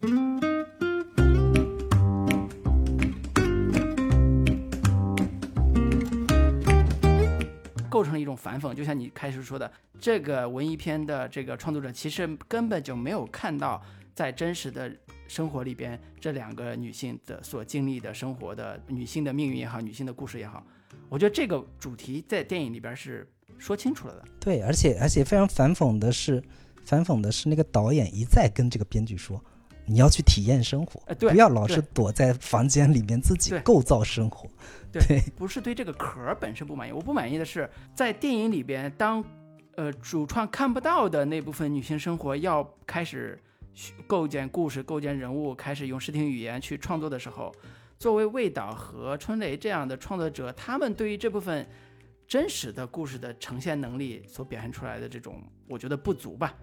构成了一种反讽，就像你开始说的，这个文艺片的这个创作者其实根本就没有看到在真实的生活里边这两个女性的所经历的生活的女性的命运也好，女性的故事也好，我觉得这个主题在电影里边是说清楚了的。对，而且而且非常反讽的是，反讽的是那个导演一再跟这个编剧说，你要去体验生活，呃对不要老是躲在房间里面自己构造生活。对对 不是对这个壳儿本身不满意，我不满意的是在电影里边，当呃主创看不到的那部分女性生活要开始构建故事、构建人物，开始用视听语言去创作的时候，作为魏导和春雷这样的创作者，他们对于这部分真实的故事的呈现能力所表现出来的这种，我觉得不足吧。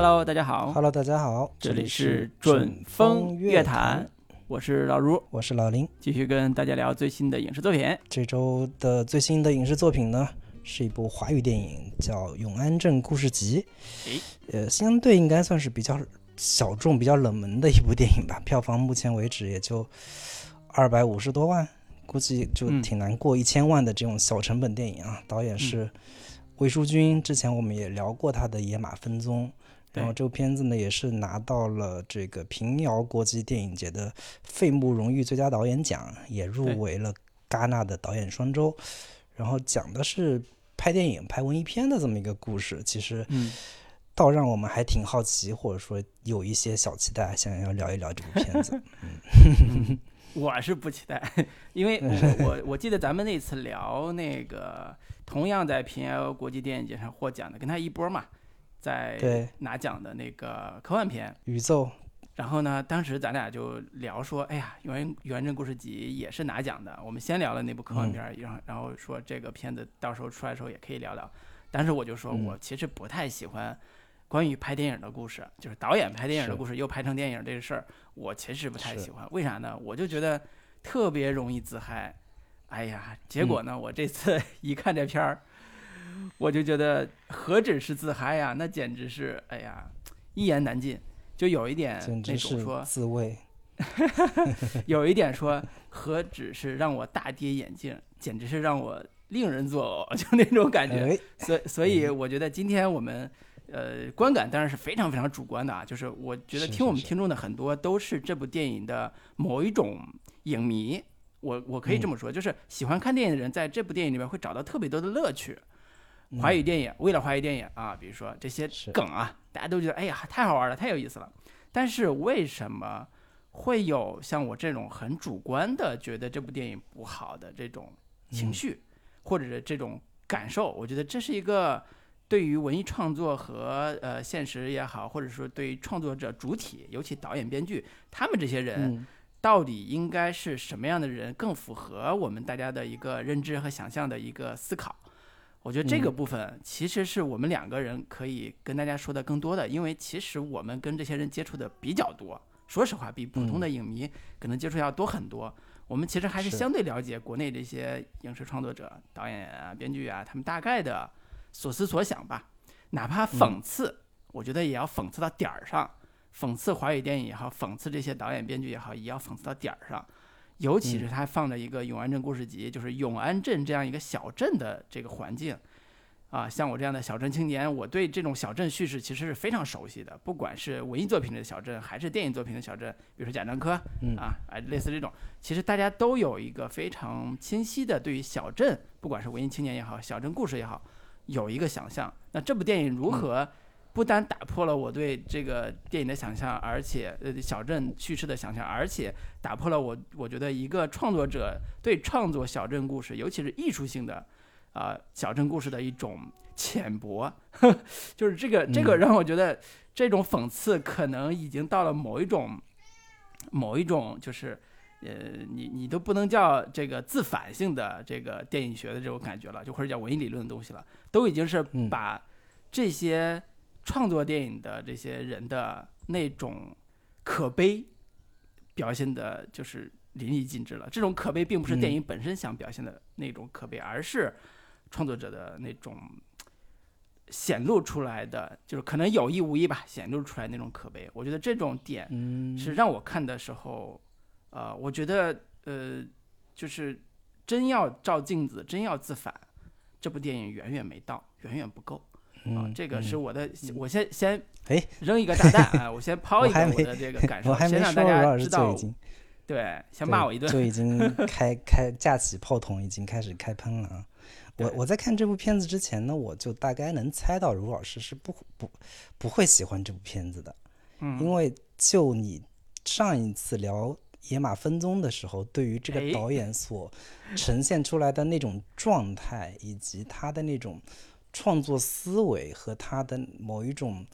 Hello，大家好 Hello，大家好，这里里是准准风乐乐坛，，我是老卢，我是老林。继续跟大家聊最新的影视作品。这周的最新的影视作品呢，是一部华语电影，叫《永安镇故事集》。诶呃，相对应该算是比较小众、比较冷门的一部电影吧。票房目前为止也就二百五十多万，估计就嗯挺难过一千万的这种小成本电影啊。导演是魏书君，之前我们也聊过他的《野马分鬃》。然后这部片子呢，也是拿到了这个平遥国际电影节的费穆荣誉最佳导演奖，也入围了戛纳的导演双周。然后讲的是拍电影、拍文艺片的这么一个故事，其实嗯，倒让我们还挺好奇，或者说有一些小期待，想要聊一聊这部片子。嗯我是不期待，因为我 我我记得咱们那次聊那个同样在平遥国际电影节上获奖的，跟他一波嘛，在拿奖的那个科幻片。宇宙，然后呢，当时咱俩就聊说，哎呀，《原原镇故事集》也是拿奖的。我们先聊了那部科幻片儿，然后然后说这个片子到时候出来的时候也可以聊聊。当时我就说嗯我其实不太喜欢关于拍电影的故事，就是导演拍电影的故事又拍成电影这个事儿，我其实不太喜欢。为啥呢？我就觉得特别容易自嗨。哎呀，结果呢，我这次 一看这片儿，我就觉得何止是自嗨呀，那简直是哎呀，一言难尽。就有一点那种说，自慰。有一点说，何止是让我大跌眼镜，简直是让我令人作呕，就那种感觉。哎，所以所以我觉得今天我们呃观感当然是非常非常主观的啊，就是我觉得听我们听众的很多都是这部电影的某一种影迷，我我可以这嗯么说，就是喜欢看电影的人在这部电影里面会找到特别多的乐趣。华语电影为了华语电影啊，比如说这些梗啊，大家都觉得哎呀太好玩了，太有意思了。但是为什么会有像我这种很主观的觉得这部电影不好的这种情绪，或者是这种感受？我觉得这是一个对于文艺创作和呃现实也好，或者说对于创作者主体，尤其导演、编剧，他们这些人嗯，到底应该是什么样的人更符合我们大家的一个认知和想象的一个思考？我觉得这个嗯部分其实是我们两个人可以跟大家说的更多的，因为其实我们跟这些人接触的比较多，说实话，比普通的影迷可能接触要多很多。我们其实还是是相对了解国内这些影视创作者、导演啊、编剧啊，他们大概的所思所想吧。哪怕讽刺，我觉得也要讽刺到点儿上。讽刺华语电影也好，讽刺这些导演编剧也好，也要讽刺到点儿上。尤其是他放了一个永安镇故事集，就是永安镇这样一个小镇的这个环境，啊，像我这样的小镇青年，我对这种小镇叙事其实是非常熟悉的。不管是文艺作品里的小镇，还是电影作品的小镇，比如说贾樟柯，啊啊，哎，类似这种，其实大家都有一个非常清晰的对于小镇，不管是文艺青年也好，小镇故事也好，有一个想象。那这部电影如何不单打破了我对这个电影的想象，而且呃小镇叙事的想象，而且打破了我我觉得一个创作者对创作小镇故事，尤其是艺术性的啊、小镇故事的一种浅薄，就是这个这个嗯让我觉得这种讽刺可能已经到了某一种某一种就是。呃，你你都不能叫这个自反性的这个电影学的这种感觉了，就或者叫文艺理论的东西了，都已经是嗯把这些创作电影的这些人的那种可悲表现的，就是淋漓尽致了。这种可悲并不是电影本身想表现的那种可悲，而是创作者的那种显露出来的，就是可能有意无意吧，显露出来那种可悲。我觉得这种点是让我看的时候，呃，我觉得呃，就是真要照镜子，真要自反，这部电影远远没到，远远不够。啊，这个是我的，我先先哎扔一个炸弹啊，我先抛一个我的这个 感受，先让大家知道。对，先骂我一顿，就已经 开开架起炮筒，已经开始开喷了啊！我我在看这部片子之前呢，我就大概能猜到卢老师是不不不会喜欢这部片子的，嗯，因为就你上一次聊《野马分鬃》的时候，对于这个导演所呈现出来的那种状态，以及他的那种。创作思维和他的某一种，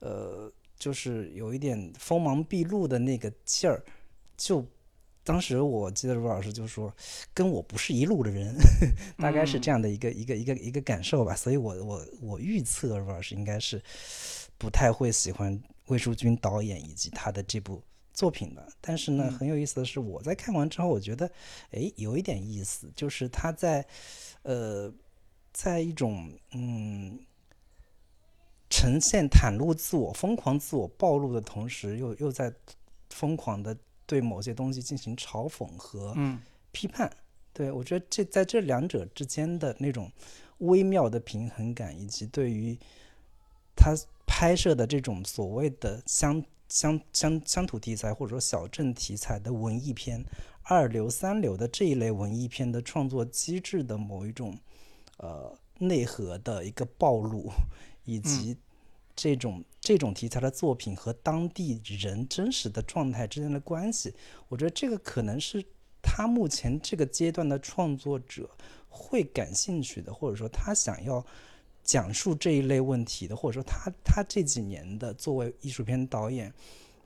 呃，就是有一点锋芒毕露的那个劲儿，就当时我记得卢老师就说，跟我不是一路的人，大概是这样的一个一个一个一个感受吧。所以我我我预测卢老师应该是不太会喜欢魏淑君导演以及他的这部作品的。但是呢，很有意思的是，我在看完之后，我觉得，哎，有一点意思，就是他在，呃。在一种嗯，呈现袒露自我、疯狂自我暴露的同时，又又在疯狂的对某些东西进行嘲讽和批判。对我觉得这在这两者之间的那种微妙的平衡感，以及对于他拍摄的这种所谓的乡乡乡乡土题材或者说小镇题材的文艺片、二流三流的这一类文艺片的创作机制的某一种。呃，内核的一个暴露，以及这种这种题材的作品和当地人真实的状态之间的关系，我觉得这个可能是他目前这个阶段的创作者会感兴趣的，或者说他想要讲述这一类问题的，或者说他他这几年的作为艺术片导演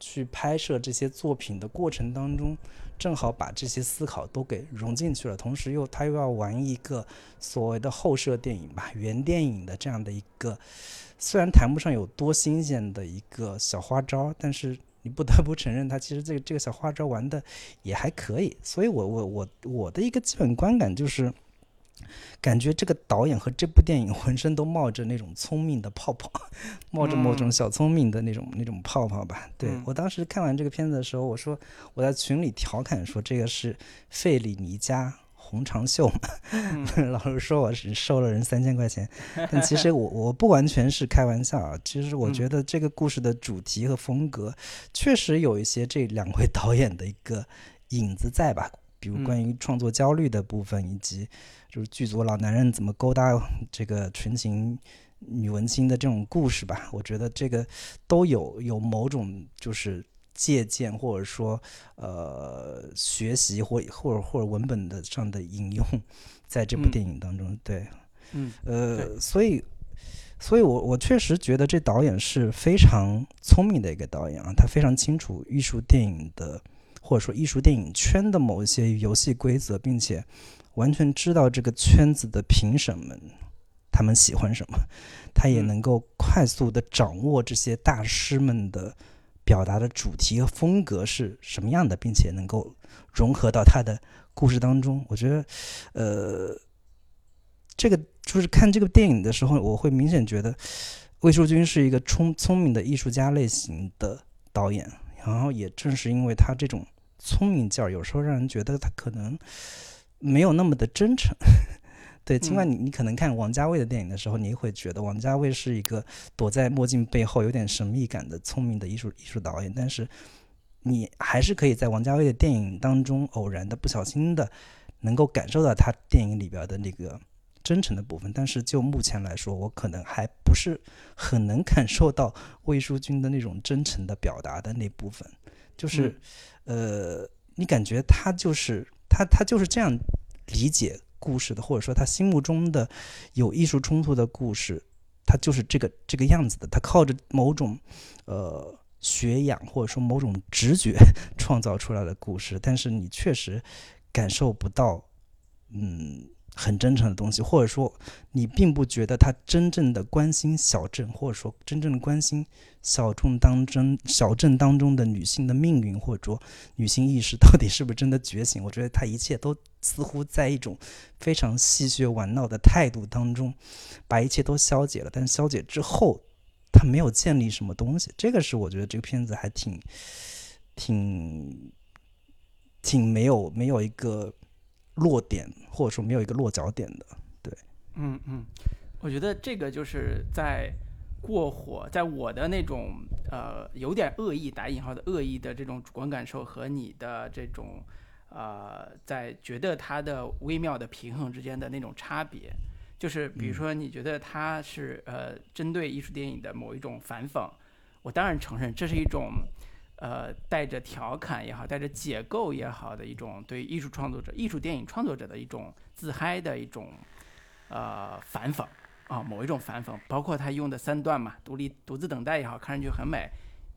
去拍摄这些作品的过程当中。正好把这些思考都给融进去了，同时又他又要玩一个所谓的后设电影吧，原电影的这样的一个，虽然谈不上有多新鲜的一个小花招，但是你不得不承认，他其实这个这个小花招玩的也还可以。所以我我我我的一个基本观感就是。感觉这个导演和这部电影 浑身都冒着那种聪明的泡泡，冒着某种小聪明的那种那种泡泡吧。对我当时看完这个片子的时候，我说我在群里调侃说这个是费里尼加红长袖嘛，老师说我是收了人三千块钱，但其实我我不完全是开玩笑啊。其实我觉得这个故事的主题和风格确实有一些这两位导演的一个影子在吧。比如关于创作焦虑的部分，以及就是剧组老男人怎么勾搭这个纯情女文青的这种故事吧，我觉得这个都有有某种就是借鉴或者说呃学习或或者或者文本的上的引用，在这部电影当中，对，嗯，呃，所以，所以我我确实觉得这导演是非常聪明的一个导演啊，他非常清楚艺术电影的。或者说艺术电影圈的某一些游戏规则，并且完全知道这个圈子的评审们他们喜欢什么，他也能够快速的掌握这些大师们的表达的主题和风格是什么样的，并且能够融合到他的故事当中。我觉得，呃，这个就是看这个电影的时候，我会明显觉得魏淑君是一个聪聪明的艺术家类型的导演，然后也正是因为他这种。聪明劲儿有时候让人觉得他可能没有那么的真诚，对。尽管你你可能看王家卫的电影的时候，你会觉得王家卫是一个躲在墨镜背后有点神秘感的聪明的艺术艺术导演，但是你还是可以在王家卫的电影当中偶然的不小心的能够感受到他电影里边的那个真诚的部分。但是就目前来说，我可能还不是很能感受到魏淑君的那种真诚的表达的那部分。就是，呃，你感觉他就是他，他就是这样理解故事的，或者说他心目中的有艺术冲突的故事，他就是这个这个样子的。他靠着某种呃学养，或者说某种直觉创造出来的故事，但是你确实感受不到，嗯，很真诚的东西，或者说你并不觉得他真正的关心小镇，或者说真正的关心小众当中小镇当中的女性的命运，或者说女性意识到底是不是真的觉醒？我觉得他一切都似乎在一种非常戏谑玩闹的态度当中，把一切都消解了。但消解之后，他没有建立什么东西，这个是我觉得这个片子还挺挺挺没有没有一个。落点，或者说没有一个落脚点的，对，嗯嗯，我觉得这个就是在过火，在我的那种呃有点恶意打引号的恶意的这种主观感受和你的这种呃在觉得它的微妙的平衡之间的那种差别，就是比如说你觉得它是呃针对艺术电影的某一种反讽，我当然承认这是一种。呃，带着调侃也好，带着解构也好的一种对艺术创作者、艺术电影创作者的一种自嗨的一种呃反讽啊，某一种反讽，包括他用的三段嘛，独立、独自等待也好，看上去很美，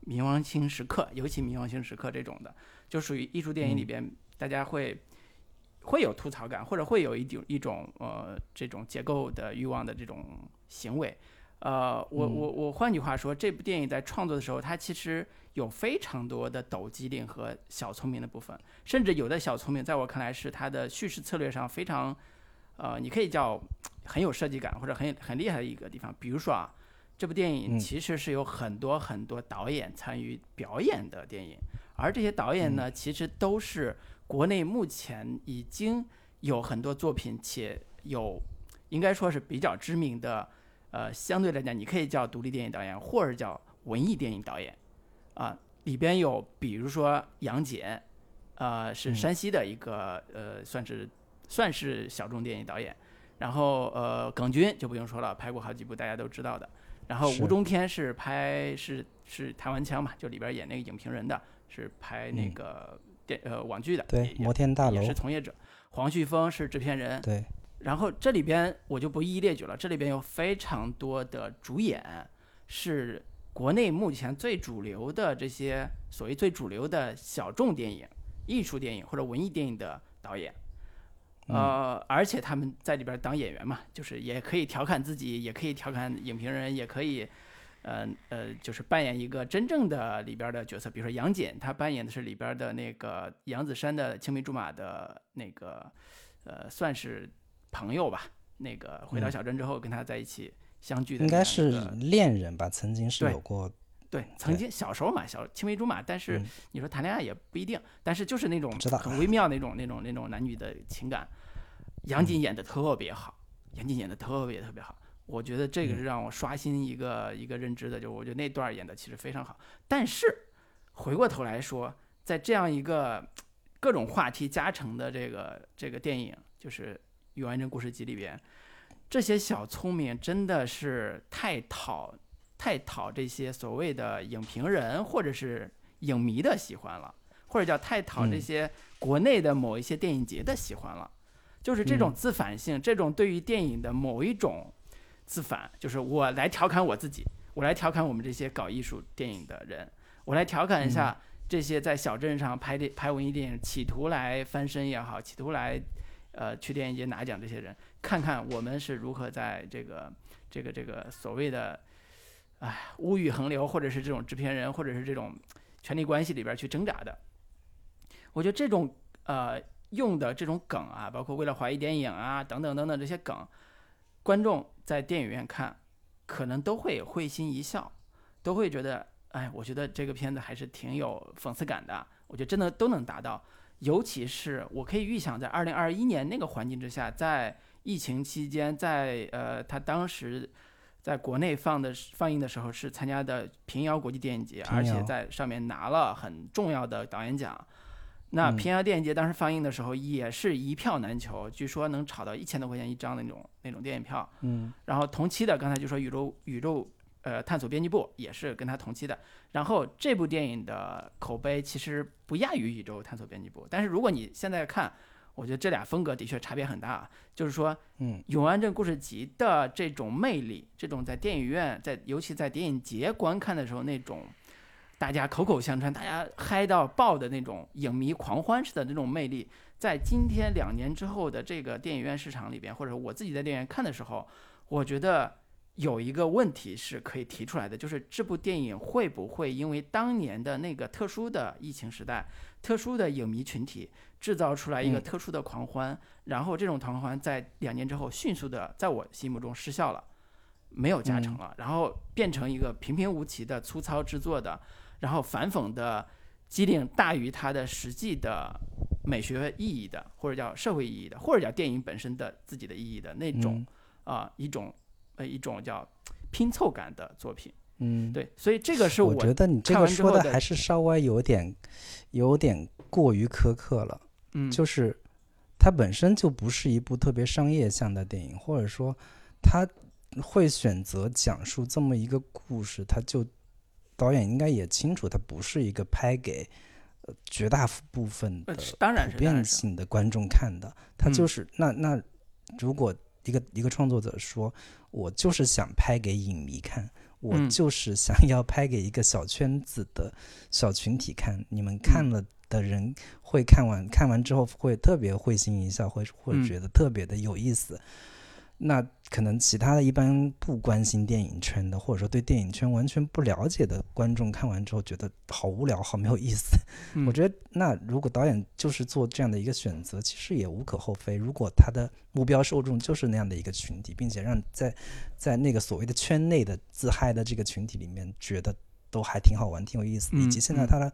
冥王星时刻，尤其冥王星时刻这种的，就属于艺术电影里边，大家会会有吐槽感，或者会有一种一种呃这种结构的欲望的这种行为。呃，我我我换句话说，这部电影在创作的时候，它其实有非常多的抖机灵和小聪明的部分，甚至有的小聪明，在我看来是它的叙事策略上非常，呃，你可以叫很有设计感或者很很厉害的一个地方。比如说啊，这部电影其实是有很多很多导演参与表演的电影，而这些导演呢，其实都是国内目前已经有很多作品且有应该说是比较知名的。呃，相对来讲，你可以叫独立电影导演，或者叫文艺电影导演，啊，里边有比如说杨戬，呃，是山西的一个呃，算是算是小众电影导演，然后呃，耿军就不用说了，拍过好几部大家都知道的，然后吴中天是拍是是台湾腔嘛，就里边演那个影评人的，是拍那个电呃网剧的，对，摩天大楼也是从业者，黄旭峰是制片人，对。然后这里边我就不一一列举了，这里边有非常多的主演是国内目前最主流的这些所谓最主流的小众电影、艺术电影或者文艺电影的导演，呃，而且他们在里边当演员嘛，就是也可以调侃自己，也可以调侃影评人，也可以，呃呃，就是扮演一个真正的里边的角色，比如说杨戬，他扮演的是里边的那个杨子姗的青梅竹马的那个，呃，算是。朋友吧，那个回到小镇之后跟他在一起相聚的，应该是恋人吧？曾经是有过，对，曾经小时候嘛，小青梅竹马。但是你说谈恋爱也不一定，但是就是那种很微妙那种那种那种男女的情感。杨锦演的特别好，杨锦演的特别特别好，我觉得这个是让我刷新一个一个认知的，就我觉得那段演的其实非常好。但是回过头来说，在这样一个各种话题加成的这个这个电影，就是。《完整故事集》里边，这些小聪明真的是太讨太讨这些所谓的影评人或者是影迷的喜欢了，或者叫太讨这些国内的某一些电影节的喜欢了。就是这种自反性，这种对于电影的某一种自反，就是我来调侃我自己，我来调侃我们这些搞艺术电影的人，我来调侃一下这些在小镇上拍电拍文艺电影，企图来翻身也好，企图来。呃，去电影节拿奖这些人，看看我们是如何在这个、这个、这个所谓的，哎，物欲横流，或者是这种制片人，或者是这种权力关系里边去挣扎的。我觉得这种呃用的这种梗啊，包括为了华谊电影啊等等等等这些梗，观众在电影院看，可能都会会心一笑，都会觉得，哎，我觉得这个片子还是挺有讽刺感的。我觉得真的都能达到。尤其是我可以预想，在二零二一年那个环境之下，在疫情期间，在呃，他当时在国内放的放映的时候是参加的平遥国际电影节，而且在上面拿了很重要的导演奖。那平遥电影节当时放映的时候也是一票难求，据说能炒到一千多块钱一张的那种那种电影票。嗯。然后同期的刚才就说宇宙宇宙。呃，探索编辑部也是跟他同期的。然后这部电影的口碑其实不亚于宇宙探索编辑部，但是如果你现在看，我觉得这俩风格的确差别很大。就是说，嗯，《永安镇故事集》的这种魅力，这种在电影院，在尤其在电影节观看的时候那种大家口口相传、大家嗨到爆的那种影迷狂欢式的那种魅力，在今天两年之后的这个电影院市场里边，或者我自己在电影院看的时候，我觉得有一个问题是可以提出来的，就是这部电影会不会因为当年的那个特殊的疫情时代、特殊的影迷群体，制造出来一个嗯。特殊的狂欢，然后这种狂欢在两年之后迅速的在我心目中失效了，没有加成了，然后变成一个平平无奇的粗糙制作的，然后反讽的机灵大于它的实际的美学意义的，或者叫社会意义的，或者叫电影本身的自己的意义的那种嗯。啊、一种呃一种叫拼凑感的作品。嗯，对，所以这个是我觉得你这个说的还是稍微有点有点过于苛刻了。嗯就是它本身就不是一部特别商业向的电影，或者说他会选择讲述这么一个故事，他就导演应该也清楚，它不是一个拍给呃绝大部分呃的普遍性的观众看的，他嗯就是、那那如果一个一个创作者说，我就是想拍给影迷看。我嗯就是想要拍给一个小圈子的小群体看，你们看嗯了的人会看完，看完之后会特别会心一笑，会会嗯觉得特别的有意思。那可能其他的一般不关心电影圈的，或者说对电影圈完全不了解的观众看完之后觉得好无聊，好没有意思。嗯我觉得那如果导演就是做这样的一个选择，其实也无可厚非。如果他的目标受众就是那样的一个群体，并且让在在那个所谓的圈内的自嗨的这个群体里面觉得都还挺好玩、挺有意思的，以及现在他的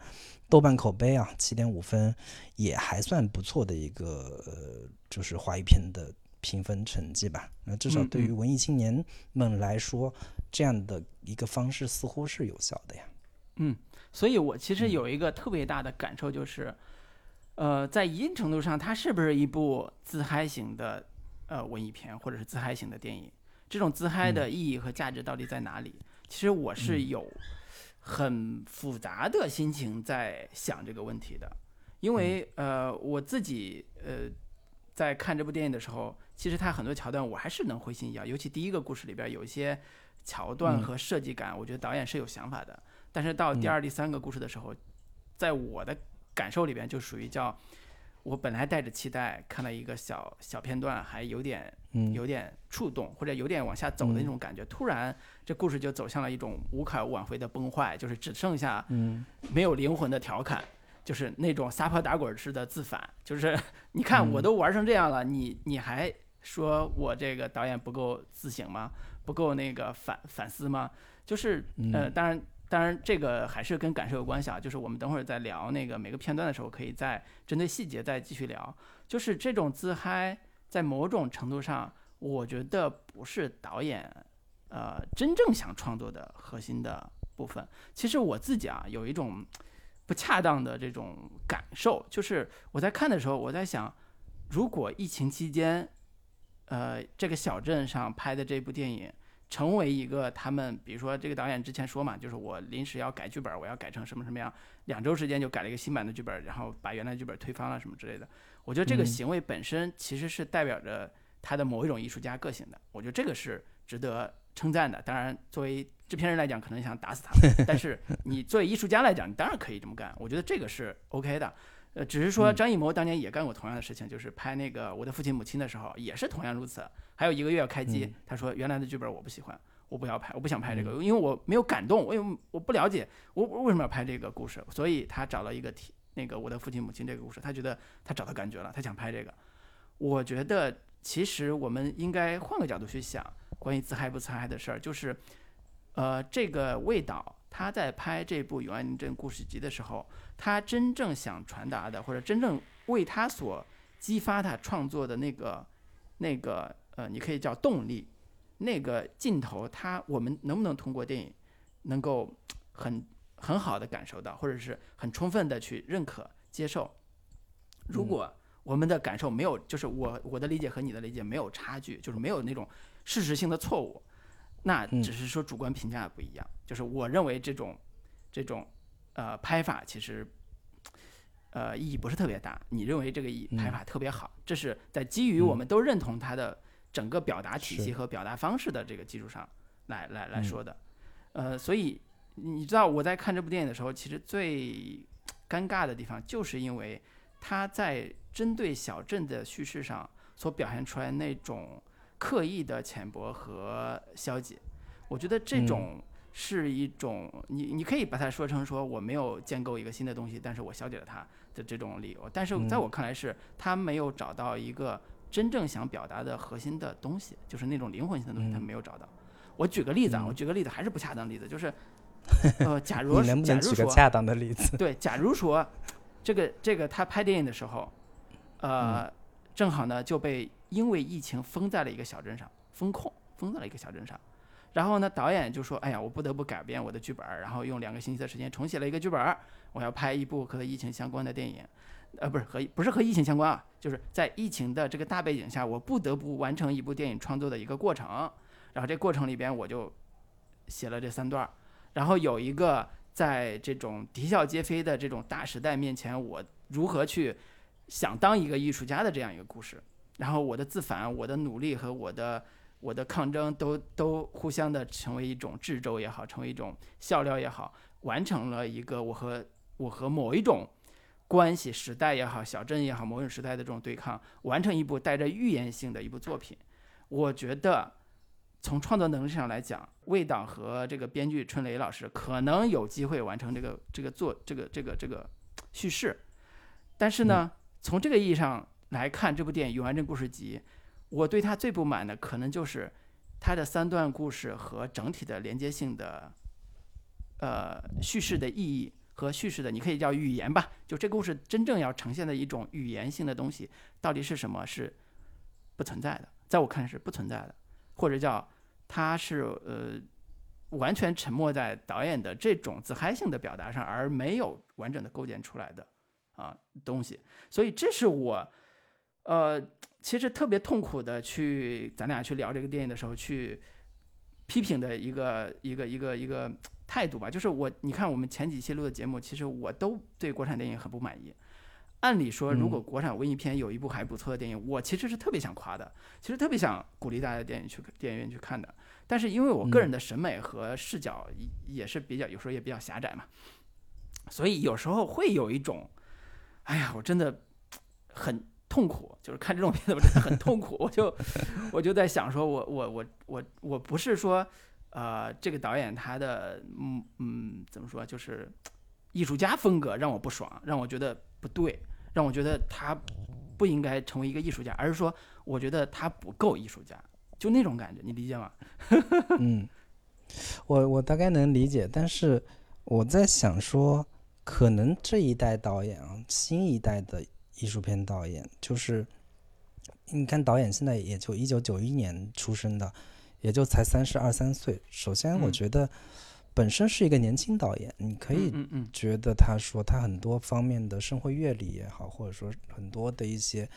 豆瓣口碑啊七点五分也还算不错的一个呃就是华语片的评分成绩吧。那至少对于文艺青年们来说，这样的一个方式似乎是有效的呀。嗯，所以我其实嗯有一个特别大的感受就是，呃，在一定程度上，它是不是一部自嗨型的呃文艺片，或者是自嗨型的电影？这种自嗨的意义和价值到底在哪里？其实我是有很复杂的心情在想这个问题的，因为呃，我自己呃在看这部电影的时候，其实它很多桥段我还是能会心一笑，尤其第一个故事里边有一些桥段嗯和设计感，我觉得导演是有想法的。但是到第嗯二、第三个故事的时候，在我的感受里边就属于叫，我本来带着期待看了一个小小片段，还有点嗯，有点触动，或者有点往下走的那种感觉。突然，这故事就走向了一种无可挽回的崩坏，就是只剩下嗯没有灵魂的调侃，就是那种撒泼打滚式的自反。就是 你看嗯我都玩成这样了，你你还说我这个导演不够自省吗？不够那个反反思吗？就是呃，嗯当然。当然，这个还是跟感受有关系啊。就是我们等会儿在聊那个每个片段的时候，可以再针对细节再继续聊。就是这种自嗨，在某种程度上，我觉得不是导演呃真正想创作的核心的部分。其实我自己啊有一种不恰当的这种感受，就是我在看的时候，我在想，如果疫情期间，呃，这个小镇上拍的这部电影。成为一个他们，比如说这个导演之前说嘛，就是我临时要改剧本，我要改成什么什么样，两周时间就改了一个新版的剧本，然后把原来剧本推翻了什么之类的。我觉得这个嗯行为本身其实是代表着他的某一种艺术家个性的，我觉得这个是值得称赞的。当然，作为制片人来讲，可能想打死他们，但是你作为艺术家来讲，你当然可以这么干。我觉得这个是 OK 的。呃，只是说嗯张艺谋当年也干过同样的事情，就是拍那个《我的父亲母亲》的时候，也是同样如此。还有一个月要开机，嗯他说原来的剧本我不喜欢，我不要拍，我不想拍这个，因为我没有感动，我也我不了解我我为什么要拍这个故事，所以他找了一个题，那个我的父亲母亲这个故事，他觉得他找到感觉了，他想拍这个。我觉得其实我们应该换个角度去想关于自嗨不自嗨的事儿，就是呃，这个魏导他在拍这部《永安宁镇故事集》的时候，他真正想传达的，或者真正为他所激发他创作的那个那个呃，你可以叫动力，那个劲头，他我们能不能通过电影能够很很好的感受到，或者是很充分的去认可接受？如嗯果我们的感受没有，就是我我的理解和你的理解没有差距，就是没有那种事实性的错误，那嗯只是说主观评价不一样。就是我认为这种这种呃拍法其实呃意义不是特别大，你认为这个意嗯拍法特别好，这是在基于我们都认同它的整个表达体系和表达方式的这个基础上来来来嗯说的。呃，所以你知道我在看这部电影的时候，其实最尴尬的地方，就是因为他在针对小镇的叙事上所表现出来那种刻意的浅薄和消极。我觉得这种是一种你你可以把它说成说我没有建构一个新的东西，但是我消解了它的这种理由。但是在我看来是他没有找到一个真正想表达的核心的东西，就是那种灵魂性的东西，他没有找到。我举个例子啊，我举个例子还是不恰当的例子，就是 呃，假如你能不能举个恰当的例子？对，假如说这个这个他拍电影的时候，呃，正好呢就被因为疫情封在了一个小镇上，封控封在了一个小镇上。然后呢，导演就说：“哎呀，我不得不改变我的剧本，然后用两个星期的时间重写了一个剧本。我要拍一部和疫情相关的电影，呃，不是和不是和疫情相关啊，就是在疫情的这个大背景下，我不得不完成一部电影创作的一个过程。然后这过程里边，我就写了这三段。然后有一个在这种啼笑皆非的这种大时代面前，我如何去想当一个艺术家的这样一个故事。然后我的自反，我的努力和我的。”我的抗争都都互相的成为一种掣肘也好，成为一种笑料也好，完成了一个我和我和某一种关系时代也好，小镇也好，某种时代的这种对抗，完成一部带着预言性的一部作品。我觉得从创作能力上来讲，魏导和这个编剧春雷老师可能有机会完成这个这个作这个这个这个叙事，但是呢，从这个意义上来看，这部电影《永安镇故事集》。我对他最不满的，可能就是他的三段故事和整体的连接性的，呃，叙事的意义和叙事的，你可以叫语言吧。就这故事真正要呈现的一种语言性的东西，到底是什么？是不存在的，在我看是不存在的，或者叫他是呃完全沉没在导演的这种自嗨性的表达上，而没有完整的构建出来的啊东西。所以这是我呃。其实特别痛苦的去，咱俩去聊这个电影的时候，去批评的一个一个一个一个态度吧，就是我，你看我们前几期录的节目，其实我都对国产电影很不满意。按理说，如果国产文艺片有一部还不错的电影，我其实是特别想夸的，其实特别想鼓励大家电影去电影院去看的。但是因为我个人的审美和视角也是比较，有时候也比较狭窄嘛，所以有时候会有一种，哎呀，我真的很。痛苦就是看这种片子，我真的很痛苦。我就我就在想，说我我我我我不是说，呃，这个导演他的嗯嗯怎么说，就是艺术家风格让我不爽，让我觉得不对，让我觉得他不应该成为一个艺术家，而是说我觉得他不够艺术家，就那种感觉，你理解吗？嗯，我我大概能理解，但是我在想说，可能这一代导演啊，新一代的。艺术片导演就是，你看导演现在也就一九九一年出生的，也就才三十二三岁。首先，我觉得本身是一个年轻导演，你可以觉得他说他很多方面的生活阅历也好，或者说很多的一些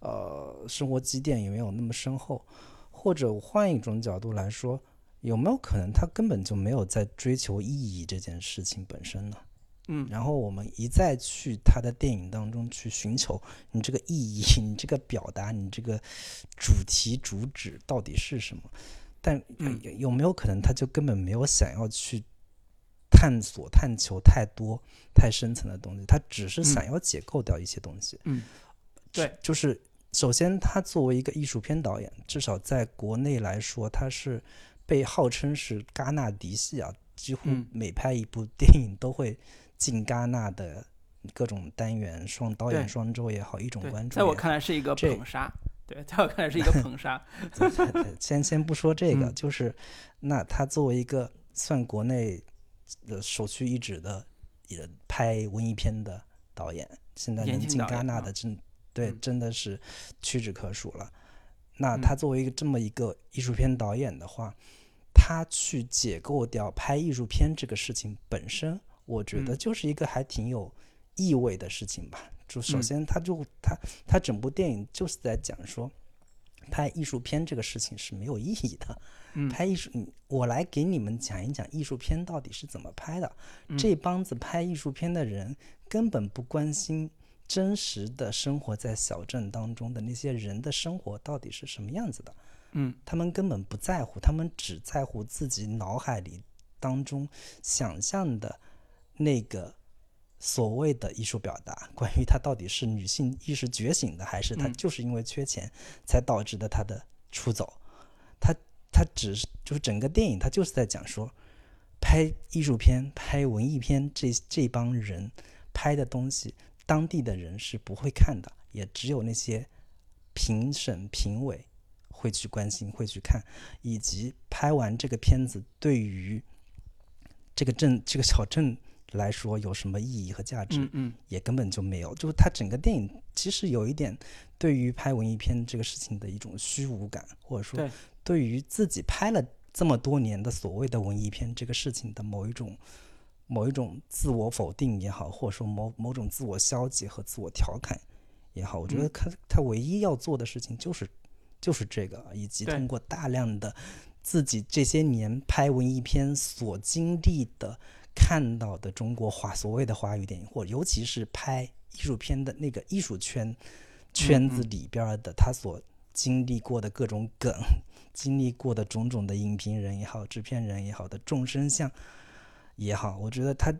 呃生活积淀也没有那么深厚，或者换一种角度来说，有没有可能他根本就没有在追求意义这件事情本身呢？嗯，然后我们一再去他的电影当中去寻求你这个意义，你这个表达，你这个主题主旨到底是什么？但有没有可能他就根本没有想要去探索、探求太多、太深层的东西？他只是想要解构掉一些东西。嗯，对，就是首先他作为一个艺术片导演，至少在国内来说，他是被号称是戛纳嫡系啊，几乎每拍一部电影都会。进戛纳的各种单元，双导演双周也好，一种关注。在我看来是一个捧杀，对，在我看来是一个 捧杀。先先不说这个，就是那他作为一个算国内的首屈一指的也拍文艺片的导演，现在能进戛纳的真对真的是屈指可数了。那他作为一个这么一个艺术片导演的话，他去解构掉拍艺术片这个事情本身。我觉得就是一个还挺有意味的事情吧。就首先，他就他他整部电影就是在讲说，拍艺术片这个事情是没有意义的。拍艺术，我来给你们讲一讲艺术片到底是怎么拍的。这帮子拍艺术片的人根本不关心真实的生活在小镇当中的那些人的生活到底是什么样子的。嗯，他们根本不在乎，他们只在乎自己脑海里当中想象的。那个所谓的艺术表达，关于他到底是女性意识觉醒的，还是他嗯就是因为缺钱才导致的他的出走。他他只是就是整个电影，他就是在讲说，拍艺术片、拍文艺片这这帮人拍的东西，当地的人是不会看的，也只有那些评审评委会去关心、会去看，以及拍完这个片子对于这个镇、这个小镇来说有什么意义和价值，嗯嗯。也根本就没有。就是他整个电影其实有一点对于拍文艺片这个事情的一种虚无感，或者说对。对于自己拍了这么多年的所谓的文艺片这个事情的某一种某一种自我否定也好，或者说某某种自我消极和自我调侃也好，我觉得嗯。他他唯一要做的事情就是就是这个，以及通过大量的自己这些年拍文艺片所经历的、看到的中国华所谓的华语电影，或尤其是拍艺术片的那个艺术圈圈子嗯里边的，他所经历过的各种梗，经历过的种种的影评人也好、制片人也好的众生相也好，我觉得他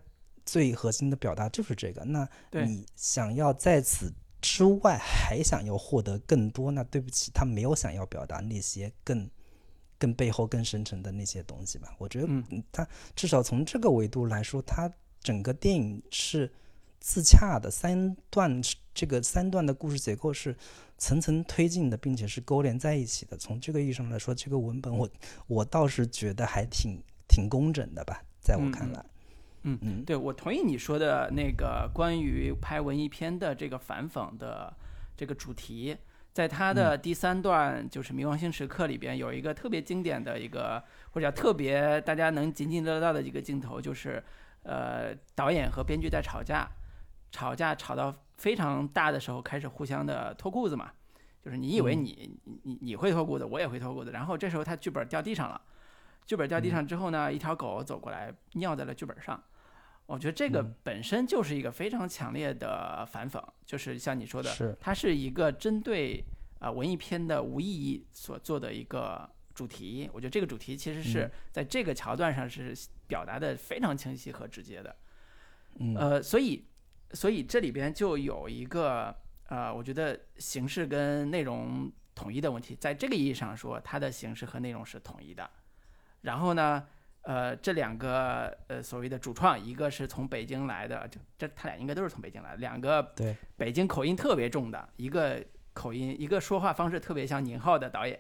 最核心的表达就是这个。那你想要在此之外还想要获得更多，那对不起，他没有想要表达那些更更背后更深层的那些东西吧。我觉得嗯嗯他至少从这个维度来说，它整个电影是自洽的，三段这个三段的故事结构是层层推进的，并且是勾连在一起的。从这个意义上来说，这个文本我我倒是觉得还挺挺工整的吧，在我看来，嗯嗯对，我同意你说的那个关于拍文艺片的这个反讽的这个主题，在他的第三段就是《冥王星时刻》里边有一个特别经典的一个或者叫特别大家能津津乐道的一个镜头，就是呃导演和编剧在吵架，吵架吵到非常大的时候开始互相的脱裤子嘛，就是你以为嗯你、你你会脱裤子，我也会脱裤子，然后这时候他剧本掉地上了。剧本掉地上之后呢，一条狗走过来尿在了剧本上。我觉得这个嗯本身就是一个非常强烈的反讽，就是像你说的，是它是一个针对啊、呃文艺片的无意义所做的一个主题。我觉得这个主题其实是嗯在这个桥段上是表达的非常清晰和直接的。嗯呃，所以所以这里边就有一个呃，我觉得形式跟内容统一的问题，在这个意义上说，它的形式和内容是统一的。然后呢，呃，这两个呃所谓的主创，一个是从北京来的，就这他俩应该都是从北京来的，两个对北京口音特别重的，一个口音一个说话方式特别像宁浩的导演，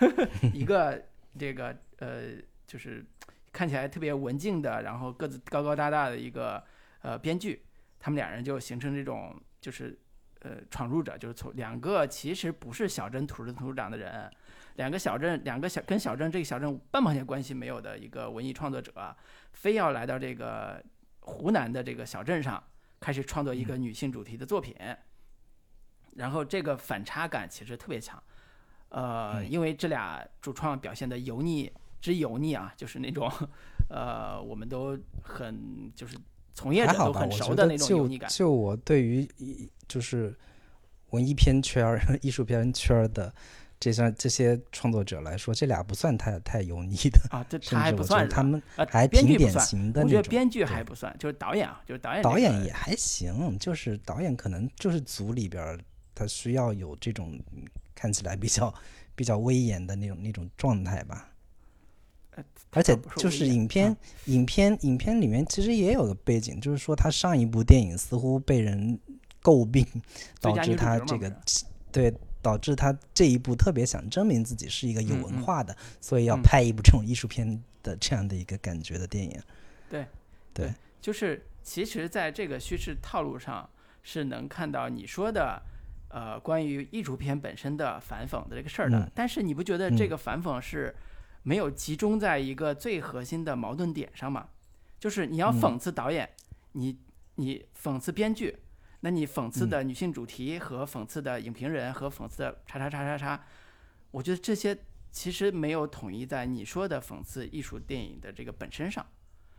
一个这个呃就是看起来特别文静的，然后个子高高大大的一个呃编剧，他们两人就形成这种就是呃闯入者，就是从两个其实不是小镇土生土长的人，两个小镇两个小跟小镇这个小镇半毛钱关系没有的一个文艺创作者，非要来到这个湖南的这个小镇上，开始创作一个女性主题的作品，然后这个反差感其实特别强，呃，嗯。因为这俩主创表现的油腻之油腻啊，就是那种呃，我们都很就是从业者都很熟的那种油腻感。就我对于一就是文艺片圈儿、艺术片圈儿的这些这些创作者来说，这俩不算太太油腻的，啊，这甚他还不算他们呃，还挺典算我觉得。编剧还不算，就是导演啊，就是导演、导演也还行，就是导演可能就是组里边儿他需要有这种嗯看起来比较比较威严的那种那种状态吧。呃而且就是影片啊，影片，影片里面其实也有个背景，就是说他上一部电影似乎被人诟病，导致他这个对导致他这一部特别想证明自己是一个有文化的，所以要嗯拍一部这种艺术片的这样的一个感觉的电影。对，对就是其实在这个叙事套路上是能看到你说的，呃，关于艺术片本身的反讽的这个事儿的。嗯但是你不觉得这嗯个反讽是没有集中在一个最核心的矛盾点上吗？就是你要嗯讽刺导演，你你讽刺编剧，那你讽刺嗯的女性主题和讽刺的影评人和讽刺的叉叉叉叉叉，我觉得这些其实没有统一在你说的讽刺艺术电影的这个本身上。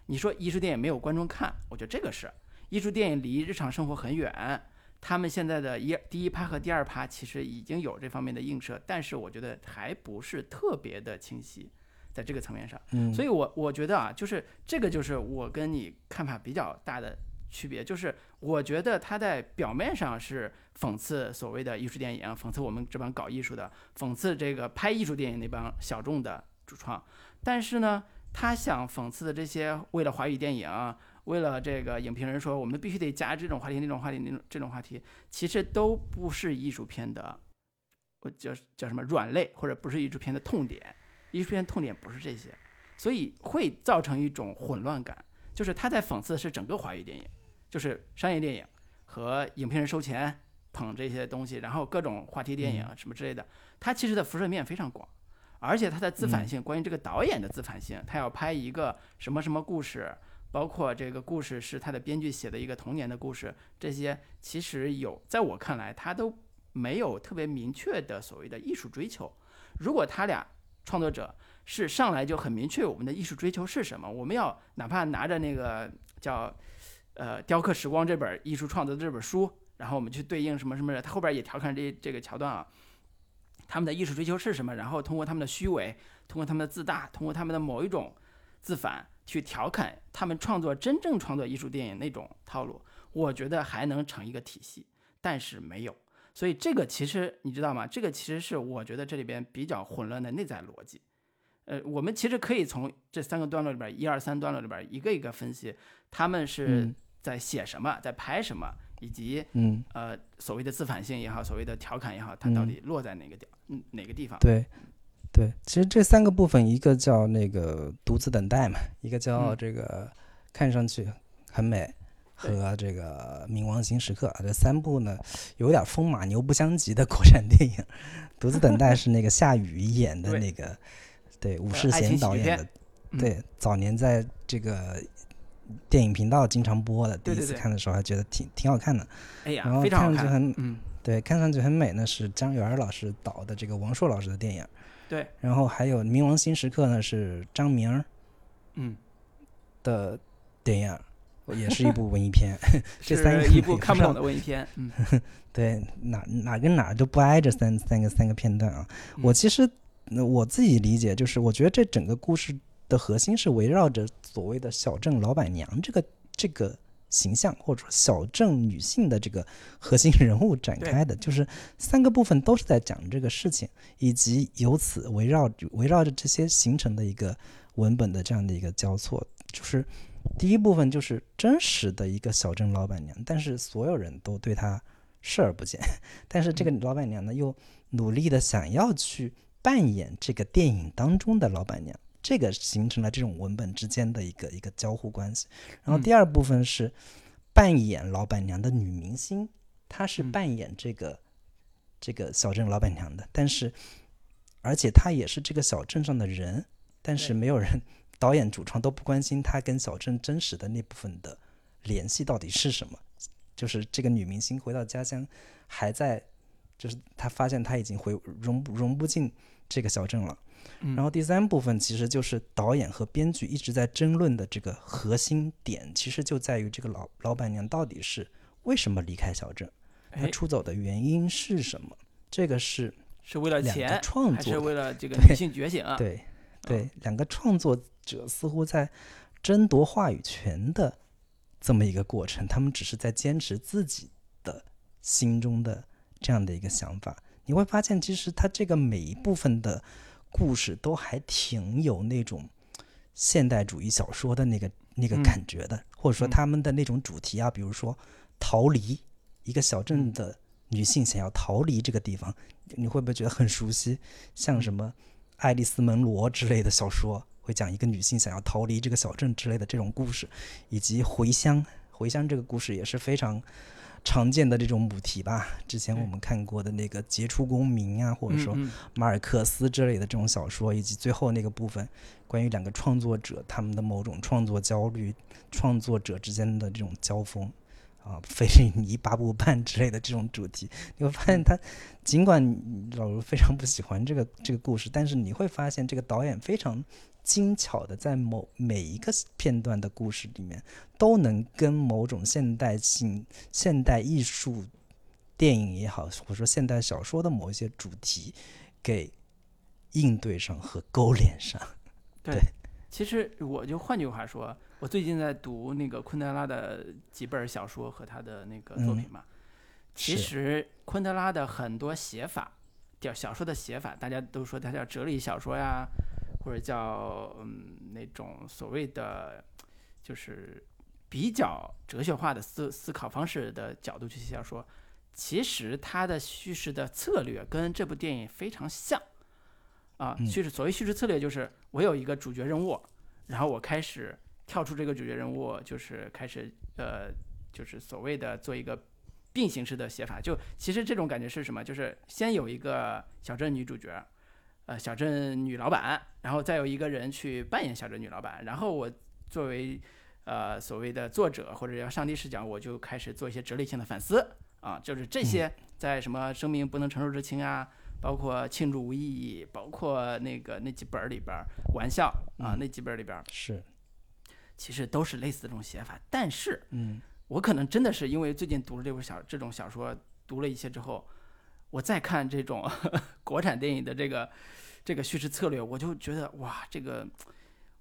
你说艺术电影没有观众看，我觉得这个是艺术电影离日常生活很远。他们现在的一第一趴和第二趴其实已经有这方面的映射，但是我觉得还不是特别的清晰，在这个层面上。嗯，所以我我觉得啊，就是这个就是我跟你看法比较大的区别，就是我觉得他在表面上是讽刺所谓的艺术电影，讽刺我们这帮搞艺术的，讽刺这个拍艺术电影那帮小众的主创，但是呢，他想讽刺的这些为了华语电影，为了这个影评人说我们必须得加这种话题、那种话题、那种这种话题，其实都不是艺术片的，我叫叫什么软肋，或者不是艺术片的痛点，艺术片痛点不是这些，所以会造成一种混乱感，就是他在讽刺的是整个华语电影。就是商业电影和影评人收钱捧这些东西，然后各种话题电影什么之类的，它其实的辐射面非常广，而且它的自反性，关于这个导演的自反性，他要拍一个什么什么故事，包括这个故事是他的编剧写的一个童年的故事，这些其实有，在我看来，他都没有特别明确的所谓的艺术追求。如果他俩创作者是上来就很明确我们的艺术追求是什么，我们要哪怕拿着那个叫。呃，雕刻时光这本艺术创作的这本书，然后我们去对应什么什么的，他后边也调侃这这个桥段啊，他们的艺术追求是什么？然后通过他们的虚伪，通过他们的自大，通过他们的某一种自反，去调侃他们创作真正创作艺术电影那种套路，我觉得还能成一个体系，但是没有。所以这个其实你知道吗？这个其实是我觉得这里边比较混乱的内在逻辑。呃，我们其实可以从这三个段落里边，一二三段落里边一个一个分析，他们是。在写什么，在拍什么，以及嗯呃所谓的自反性也好，所谓的调侃也好，它到底落在哪个点嗯哪个地方？对对，其实这三个部分，一个叫那个独自等待嘛，一个叫这个看上去很美，和这个冥王星时刻这三部呢，有点风马牛不相及的国产电影。独自等待是那个夏雨演的那个，对武世贤导演的，对早年在这个。电影频道经常播的，第一次看的时候还觉得挺挺好看的。哎呀，然后看上去很，嗯，对，看上去很美呢。是张元老师导的这个王朔老师的电影。对。然后还有《冥王星时刻》呢，是张明，嗯，的电影，也是一部文艺片。这三个一部看不懂的文艺片。嗯，对，哪哪跟哪都不挨着三三个三个片段啊。我其实我自己理解就是，我觉得这整个故事。的核心是围绕着所谓的小镇老板娘这个这个形象，或者说小镇女性的这个核心人物展开的，就是三个部分都是在讲这个事情，以及由此围绕围绕着这些形成的一个文本的这样的一个交错。就是第一部分就是真实的一个小镇老板娘，但是所有人都对她视而不见，但是这个老板娘呢又努力的想要去扮演这个电影当中的老板娘。这个形成了这种文本之间的一个一个交互关系，然后第二部分是扮演老板娘的女明星，她是扮演这个这个小镇老板娘的，但是而且她也是这个小镇上的人，但是没有人，导演主创都不关心她跟小镇真实的那部分的联系到底是什么，就是这个女明星回到家乡还在，就是她发现她已经回融融不进这个小镇了。然后第三部分其实就是导演和编剧一直在争论的这个核心点，其实就在于这个老老板娘到底是为什么离开小镇，她出走的原因是什么？这个是是为了钱，还是为了这个女性觉醒啊？对对，两个创作者似乎在争夺话语权的这么一个过程，他们只是在坚持自己的心中的这样的一个想法。你会发现，其实它这个每一部分的。故事都还挺有那种现代主义小说的那个那个感觉的，或者说他们的那种主题啊，比如说逃离一个小镇的女性想要逃离这个地方，你会不会觉得很熟悉？像什么《爱丽丝门罗》之类的小说，会讲一个女性想要逃离这个小镇之类的这种故事，以及《回乡》《回乡》这个故事也是非常。常见的这种母题吧，之前我们看过的那个杰出公民啊，或者说马尔克斯之类的这种小说，以及最后那个部分关于两个创作者他们的某种创作焦虑、创作者之间的这种交锋啊，费里尼八部半之类的这种主题，你会发现他尽管老卢非常不喜欢这个这个故事，但是你会发现这个导演非常。精巧的，在某每一个片段的故事里面，都能跟某种现代性、现代艺术电影也好，或者说现代小说的某一些主题，给应对上和勾连上。对，其实我就换句话说，我最近在读那个昆德拉的几本小说和他的那个作品嘛。其实昆德拉的很多写法，叫小说的写法，大家都说他叫哲理小说呀，或者叫嗯那种所谓的就是比较哲学化的思思考方式的角度去写小说。其实它的叙事的策略跟这部电影非常像。啊，叙事所谓叙事策略就是我有一个主角人物，然后我开始跳出这个主角人物，就是开始呃，就是所谓的做一个并行式的写法。就其实这种感觉是什么？就是先有一个小镇女主角，呃，小镇女老板，然后再有一个人去扮演小镇女老板，然后我作为呃所谓的作者或者叫上帝视角，我就开始做一些哲理性的反思。啊，就是这些在什么生命不能承受之轻啊。包括庆祝无意义，包括那个那几本里边玩笑啊，那几本里边是，其实都是类似这种写法。但是，嗯，我可能真的是因为最近读了这部小这种小说，读了一些之后，我再看这种 国产电影的这个这个叙事策略，我就觉得哇，这个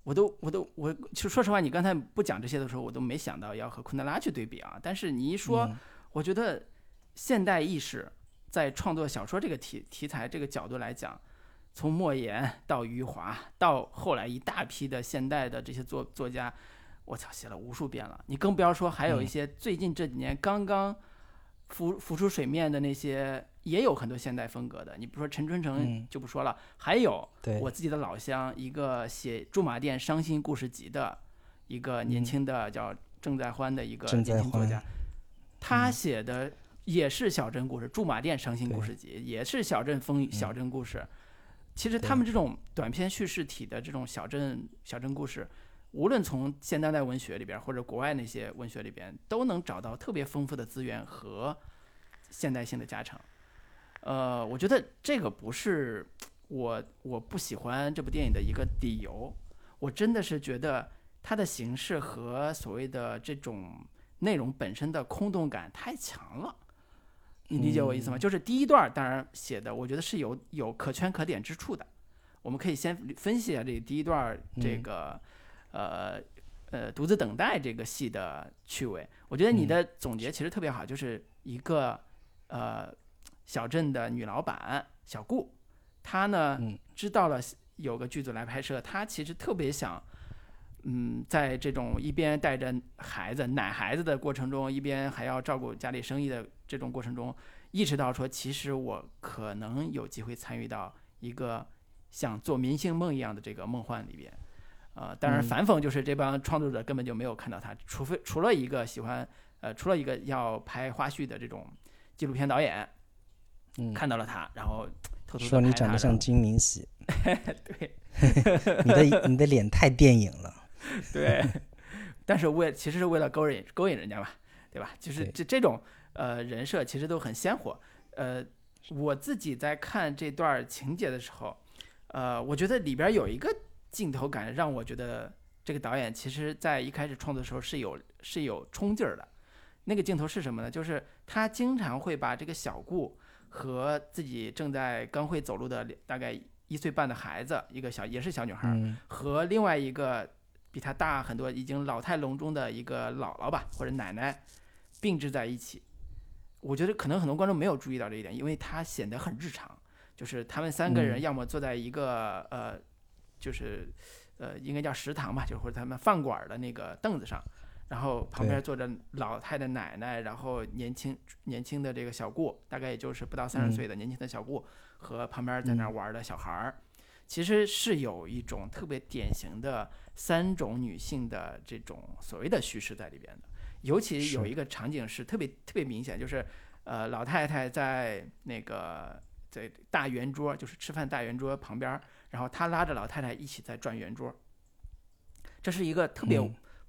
我都我都我其实说实话，你刚才不讲这些的时候，我都没想到要和昆德拉去对比啊。但是你一说，我觉得现代意识。在创作小说这个题题材这个角度来讲，从莫言到余华，到后来一大批的现代的这些作作家，我操，写了无数遍了。你更不要说还有一些最近这几年刚刚浮浮出水面的那些，也有很多现代风格的。你比如说陈春成就不说了，还有我自己的老乡，一个写《驻马店伤心故事集》的一个年轻的叫郑在欢的一个年轻作家，他写的。也是小镇故事，《驻马店伤心故事集》也是小镇风小镇故事。其实他们这种短篇叙事体的这种小镇小镇故事，无论从现当代文学里边或者国外那些文学里边，都能找到特别丰富的资源和现代性的加成。呃，我觉得这个不是我我不喜欢这部电影的一个理由。我真的是觉得它的形式和所谓的这种内容本身的空洞感太强了。你理解我意思吗？就是第一段当然写的，我觉得是有有可圈可点之处的。我们可以先分析一下这第一段这个呃呃独自等待这个戏的趣味。我觉得你的总结其实特别好，就是一个呃小镇的女老板小顾，她呢知道了有个剧组来拍摄，她其实特别想。嗯，在这种一边带着孩子奶孩子的过程中，一边还要照顾家里生意的这种过程中，意识到说，其实我可能有机会参与到一个像做明星梦一样的这个梦幻里边。呃，当然反讽就是这帮创作者根本就没有看到他，除非除了一个喜欢呃，除了一个要拍花絮的这种纪录片导演，嗯看到了他，然后偷偷说你长得像金明喜，对，你的你的脸太电影了。对，但是为其实是为了勾引勾引人家嘛，对吧？就是这这种呃人设其实都很鲜活。呃，我自己在看这段情节的时候，呃，我觉得里边有一个镜头感让我觉得这个导演其实在一开始创作的时候是有是有冲劲儿的。那个镜头是什么呢？就是他经常会把这个小顾和自己正在刚会走路的大概一岁半的孩子，一个小也是小女孩，和另外一个。比他大很多，已经老态龙钟的一个姥姥吧，或者奶奶，并置在一起。我觉得可能很多观众没有注意到这一点，因为他显得很日常。就是他们三个人要么坐在一个呃，就是呃，应该叫食堂吧，就或者他们饭馆的那个凳子上，然后旁边坐着老太太奶奶，然后年轻年轻的这个小顾，大概也就是不到三十岁的年轻的小顾，和旁边在那玩的小孩儿。其实是有一种特别典型的三种女性的这种所谓的叙事在里边的，尤其有一个场景是特别特别明显，就是呃老太太在那个在大圆桌，就是吃饭大圆桌旁边，然后他拉着老太太一起在转圆桌，这是一个特别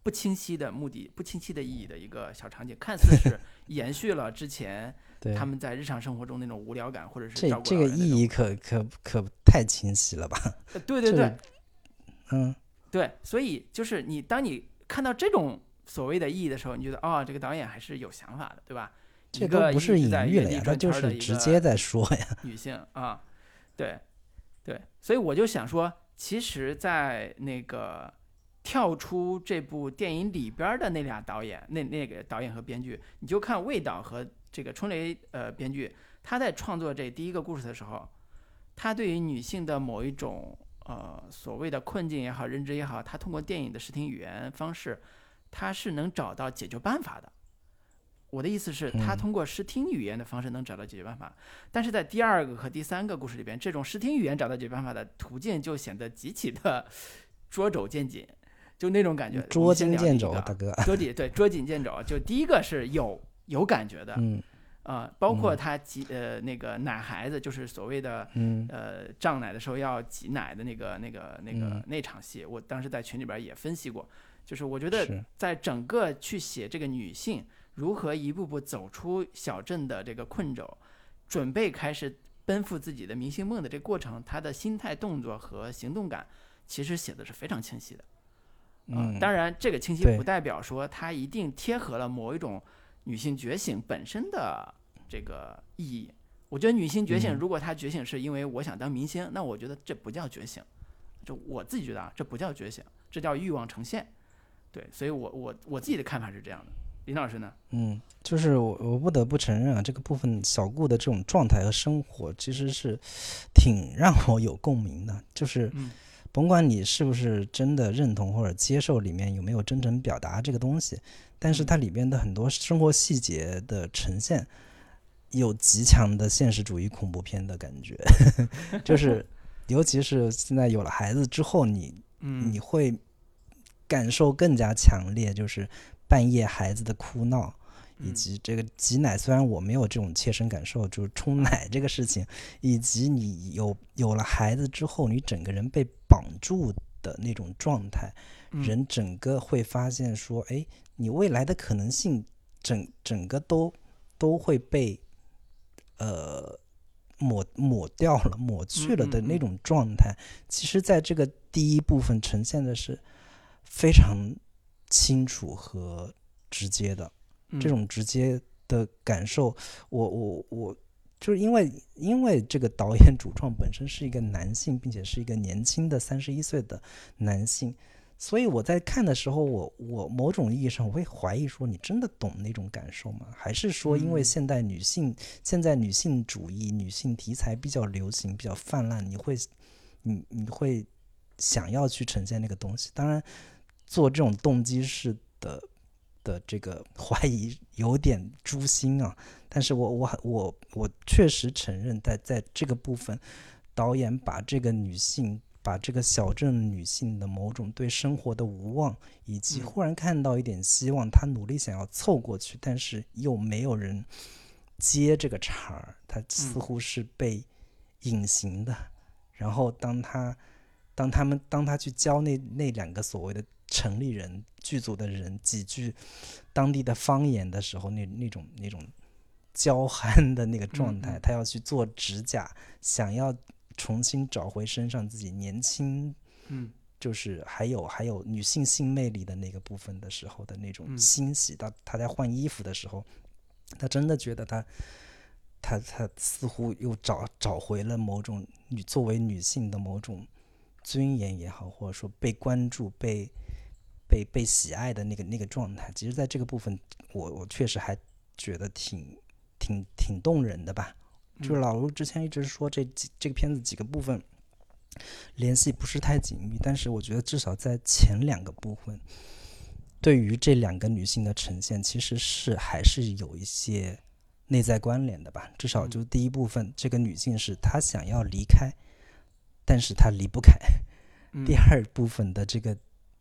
不清晰的目的、不清晰的意义的一个小场景，看似是 延续了之前。他们在日常生活中那种无聊感，或者是这这个意义可可可太清晰了吧？对对对，嗯，对，所以就是你当你看到这种所谓的意义的时候，你觉得哦，这个导演还是有想法的，对吧？这个不是隐喻了呀，他就是直接在说呀。女性啊，对对，所以我就想说，其实，在那个跳出这部电影里边的那俩导演，那那个导演和编剧，你就看魏导和这个春雷呃编剧，他在创作这第一个故事的时候，他对于女性的某一种呃所谓的困境也好，认知也好，他通过电影的视听语言方式，他是能找到解决办法的。我的意思是，他通过视听语言的方式能找到解决办法，但是在第二个和第三个故事里边，这种视听语言找到解决办法的途径就显得极其的捉肘见紧，就那种感觉。捉襟见肘，大哥。捉紧对，捉襟见肘。就第一个是有有感觉的，嗯，呃，包括他挤呃那个奶孩子，就是所谓的呃胀奶的时候要挤奶的那个那个那个那场戏，我当时在群里边也分析过，就是我觉得在整个去写这个女性。如何一步步走出小镇的这个困窘，准备开始奔赴自己的明星梦的这个过程，他的心态、动作和行动感，其实写的是非常清晰的。嗯，当然，这个清晰不代表说他一定贴合了某一种女性觉醒本身的这个意义。我觉得女性觉醒，如果她觉醒是因为我想当明星，那我觉得这不叫觉醒。就我自己觉得啊，这不叫觉醒，这叫欲望呈现。对，所以我我我自己的看法是这样的。林老师呢？嗯，就是我我不得不承认啊，这个部分小顾的这种状态和生活其实是挺 让我有共鸣的。就是，甭管你是不是真的认同或者接受，里面有没有真诚表达这个东西，但是它里边的很多生活细节的呈现，有极强的现实主义恐怖片的感觉。就是，尤其是现在有了孩子之后，你你会感受更加强烈，就是。半夜孩子的哭闹，以及这个挤奶，虽然我没有这种切身感受，就是冲奶这个事情，以及你有有了孩子之后，你整个人被绑住的那种状态，人整个会发现说，哎，你未来的可能性，整整个都都会被呃抹抹掉了、抹去了的那种状态。其实，在这个第一部分呈现的是非常。清楚和直接的这种直接的感受，我我我就是因为因为这个导演主创本身是一个男性，并且是一个年轻的三十一岁的男性，所以我在看的时候，我我某种意义上我会怀疑说，你真的懂那种感受吗？还是说，因为现代女性现在女性主义、女性题材比较流行、比较泛滥，你会你你会想要去呈现那个东西？当然。做这种动机式的的这个怀疑有点诛心啊，但是我我我我确实承认，在在这个部分，导演把这个女性，把这个小镇女性的某种对生活的无望，以及忽然看到一点希望，她努力想要凑过去，但是又没有人接这个茬儿，她似乎是被隐形的。然后当她当他们当他去教那那两个所谓的。城里人剧组的人几句当地的方言的时候，那那种那种娇憨的那个状态，他要去做指甲，想要重新找回身上自己年轻，嗯，就是还有还有女性性魅力的那个部分的时候的那种欣喜。到他在换衣服的时候，他真的觉得他他他似乎又找找回了某种女作为女性的某种尊严也好，或者说被关注被。被被喜爱的那个那个状态，其实在这个部分，我我确实还觉得挺挺挺动人的吧。就是老卢之前一直说这几这个片子几个部分联系不是太紧密，但是我觉得至少在前两个部分，对于这两个女性的呈现，其实是还是有一些内在关联的吧。至少就第一部分，这个女性是她想要离开，但是她离不开。第二部分的这个。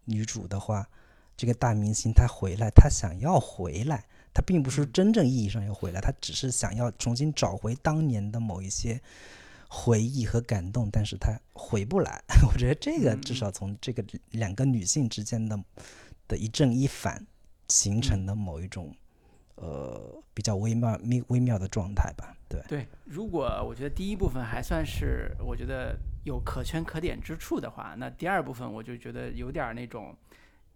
女主的话，这个大明星她回来，她想要回来，她并不是真正意义上要回来，她只是想要重新找回当年的某一些回忆和感动，但是她回不来。我觉得这个至少从这个两个女性之间的的一正一反形成的某一种呃比较微妙微微妙的状态吧。对对，如果我觉得第一部分还算是我觉得。有可圈可点之处的话，那第二部分我就觉得有点那种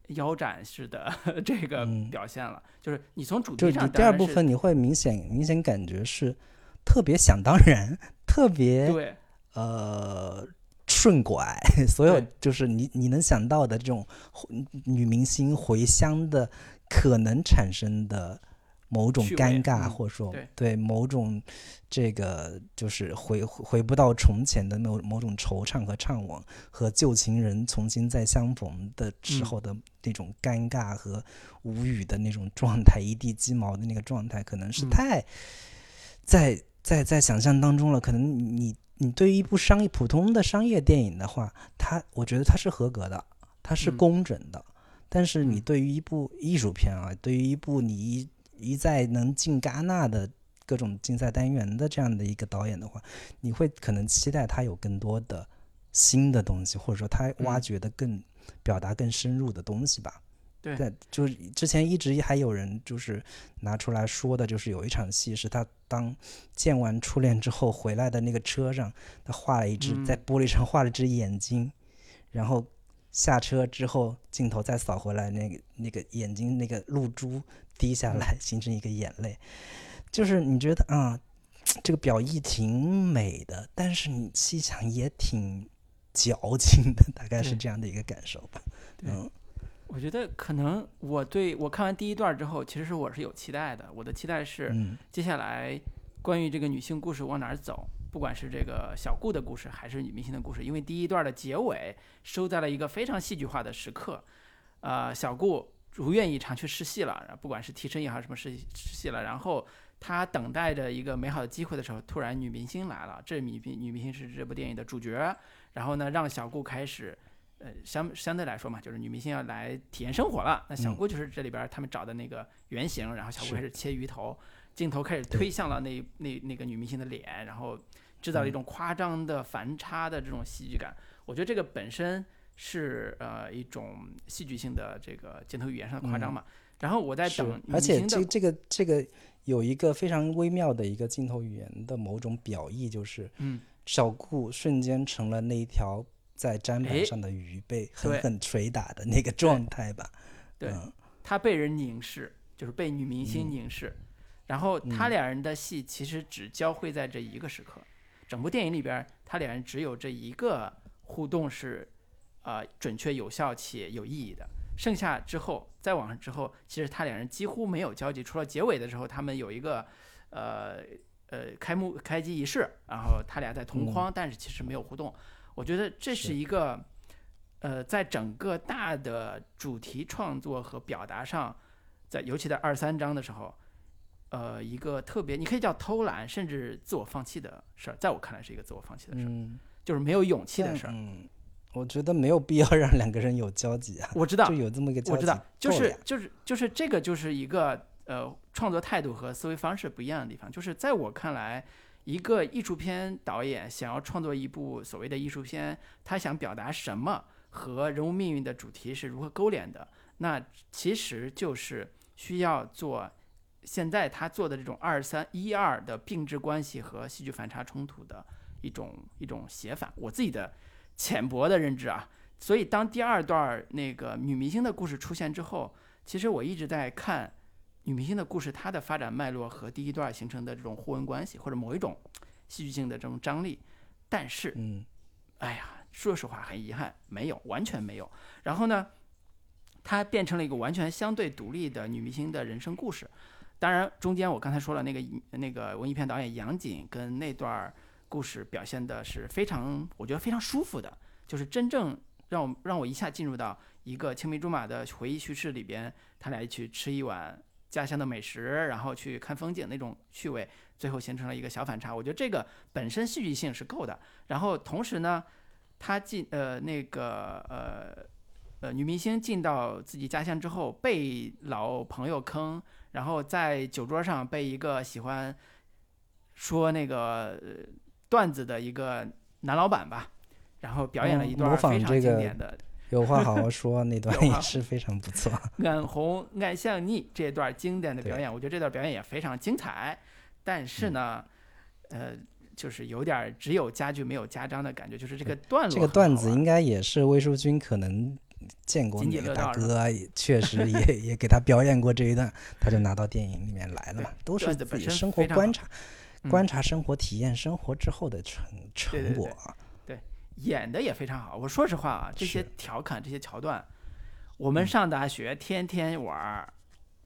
腰斩式的 这个表现了。就是你从主题上，第二部分你会明显明显感觉是特别想当然，特别对。呃顺拐，所有就是你你能想到的这种女明星回乡的可能产生的某种尴尬，嗯或者说对。某种这个就是回回不到从前的某某种惆怅和怅惘，和旧情人重新再相逢的时嗯。候的那种尴尬和无语的那种状态，一地鸡毛的那个状态，可能是嗯。太在在在想象当中了。可能你你对于一部商业普通的商业电影的话，它我觉得它是合格的，它是嗯。工整的。但是你嗯。对于一部艺术片啊，对于一部你一一再能进戛纳的各种竞赛单元的这样的一个导演的话，你会可能期待他有更多的新的东西，或者说他挖嗯掘的更、表达更深入的东西吧。对但就是之前一直还有人就是拿出来说的，就是有一场戏是他当见完初恋之后回来的那个车上，他画了一只、嗯在玻璃上画了只眼睛，然后下车之后镜头再扫回来，那个那个眼睛那个露珠滴下来，形成一个眼泪，就是你觉得啊、这个表意挺美的，但是你细想也挺矫情的，大概是这样的一个感受吧。对。嗯。我觉得可能我对我看完第一段之后，其实我是有期待的。我的期待是嗯。接下来关于这个女性故事往哪儿走，不管是这个小顾的故事还是女明星的故事，因为第一段的结尾收在了一个非常戏剧化的时刻，呃，小顾如愿以偿去试戏了，不管是替身也好，什么试试戏了，然后他等待着一个美好的机会的时候，突然女明星来了，这女明女明星是这部电影的主角，然后呢，让小顾开始。呃，相相对来说嘛，就是女明星要来体验生活了。那小嗯顾就是这里边儿他们找的那个原型，然后小顾开始切鱼头，镜头开始推向了那那那个女明星的脸，然后制造了一嗯种夸张的反差的这种戏剧感。我觉得这个本身是呃一种戏剧性的这个镜头语言上的夸张嘛。然后我在等而且这这个这个有一个非常微妙的一个镜头语言的某种表意，就是嗯。小顾瞬间成了那一条在砧哎板上的鱼被狠狠捶打的那个状态吧。对嗯。他被人凝视，就是被女明星嗯。凝视，然后他嗯。俩人的戏其实只交汇在这一个时刻，整部电影里边他俩人只有这一个互动是，呃准确有效且有意义的，剩下之后再往上之后，其实他两人几乎没有交集，除了结尾的时候他们有一个，呃呃开幕开机仪式，然后他俩在同框，但是其实没有互动，我觉得这是是一个。呃，在整个大的主题创作和表达上，在尤其在二三章的时候，呃，一个特别你可以叫偷懒，甚至自我放弃的事儿，在我看来是一个自我放弃的事儿，嗯，就是没有勇气的事儿。嗯，我觉得没有必要 让两个人有交集啊，我知道就，有这么一个交集，我知道，就是就是就是这个就是一个呃创作态度和思维方式不一样的地方。就是在我看来，一个艺术片导演想要创作一部所谓的艺术片，他想表达什么和人物命运的主题是如何勾连的，那其实就是需要做现在他做的这种二三一二的并置关系和戏剧反差冲突的一种一种写法。我自己的浅薄的认知啊，所以当第二段儿那个女明星的故事出现之后，其实我一直在看女明星的故事，它的发展脉络和第一段形成的这种互文关系，或者某一种戏剧性的这种张力。但是，嗯哎呀，说实话很遗憾，没有，完全没有。然后呢，它变成了一个完全相对独立的女明星的人生故事。当然，中间我刚才说了，那个那个文艺片导演杨锦跟那段儿故事表现的是非常，我觉得非常舒服的，就是真正让我让我一下进入到一个青梅竹马的回忆叙事里边，他俩一起吃一碗家乡的美食，然后去看风景那种趣味，最后形成了一个小反差。我觉得这个本身戏剧性是够的。然后同时呢，他进呃那个呃呃女明星进到自己家乡之后，被老朋友坑，然后在酒桌上被一个喜欢说那个、段子的一个男老板吧，然后表演了一段非常经典的 有话好好 说，那段也是非常不错。“眼红俺像你”这段经典的表演，我觉得这段表演也非常精彩。但是嗯呢，呃，就是有点只有家具没有家章的感觉，就是这个段落这个段子应该也是魏淑君可能见过津哪个大哥，也确实也也给他表演过这一段，他就拿到电影里面来了嘛，都是段子本身自己生活观察、嗯观察生活、体验生活之后的成成果啊。对演的也非常好。我说实话啊，这些调侃、这些桥段，我们上大学天天玩儿，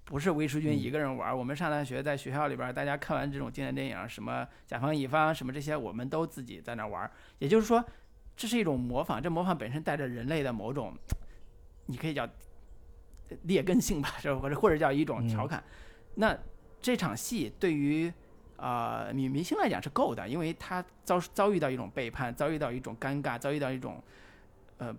不是魏淑君一个人玩儿。我们上大学在学校里边，大家看完这种经典电影，什么甲方乙方什么这些，我们都自己在那玩儿。也就是说，这是一种模仿，这模仿本身带着人类的某种，你可以叫劣根性吧，或者或者叫一种调侃。那这场戏对于啊女明星来讲是够的，因为她遭遭遇到一种背叛，遭遇到一种尴尬，遭遇到一种呃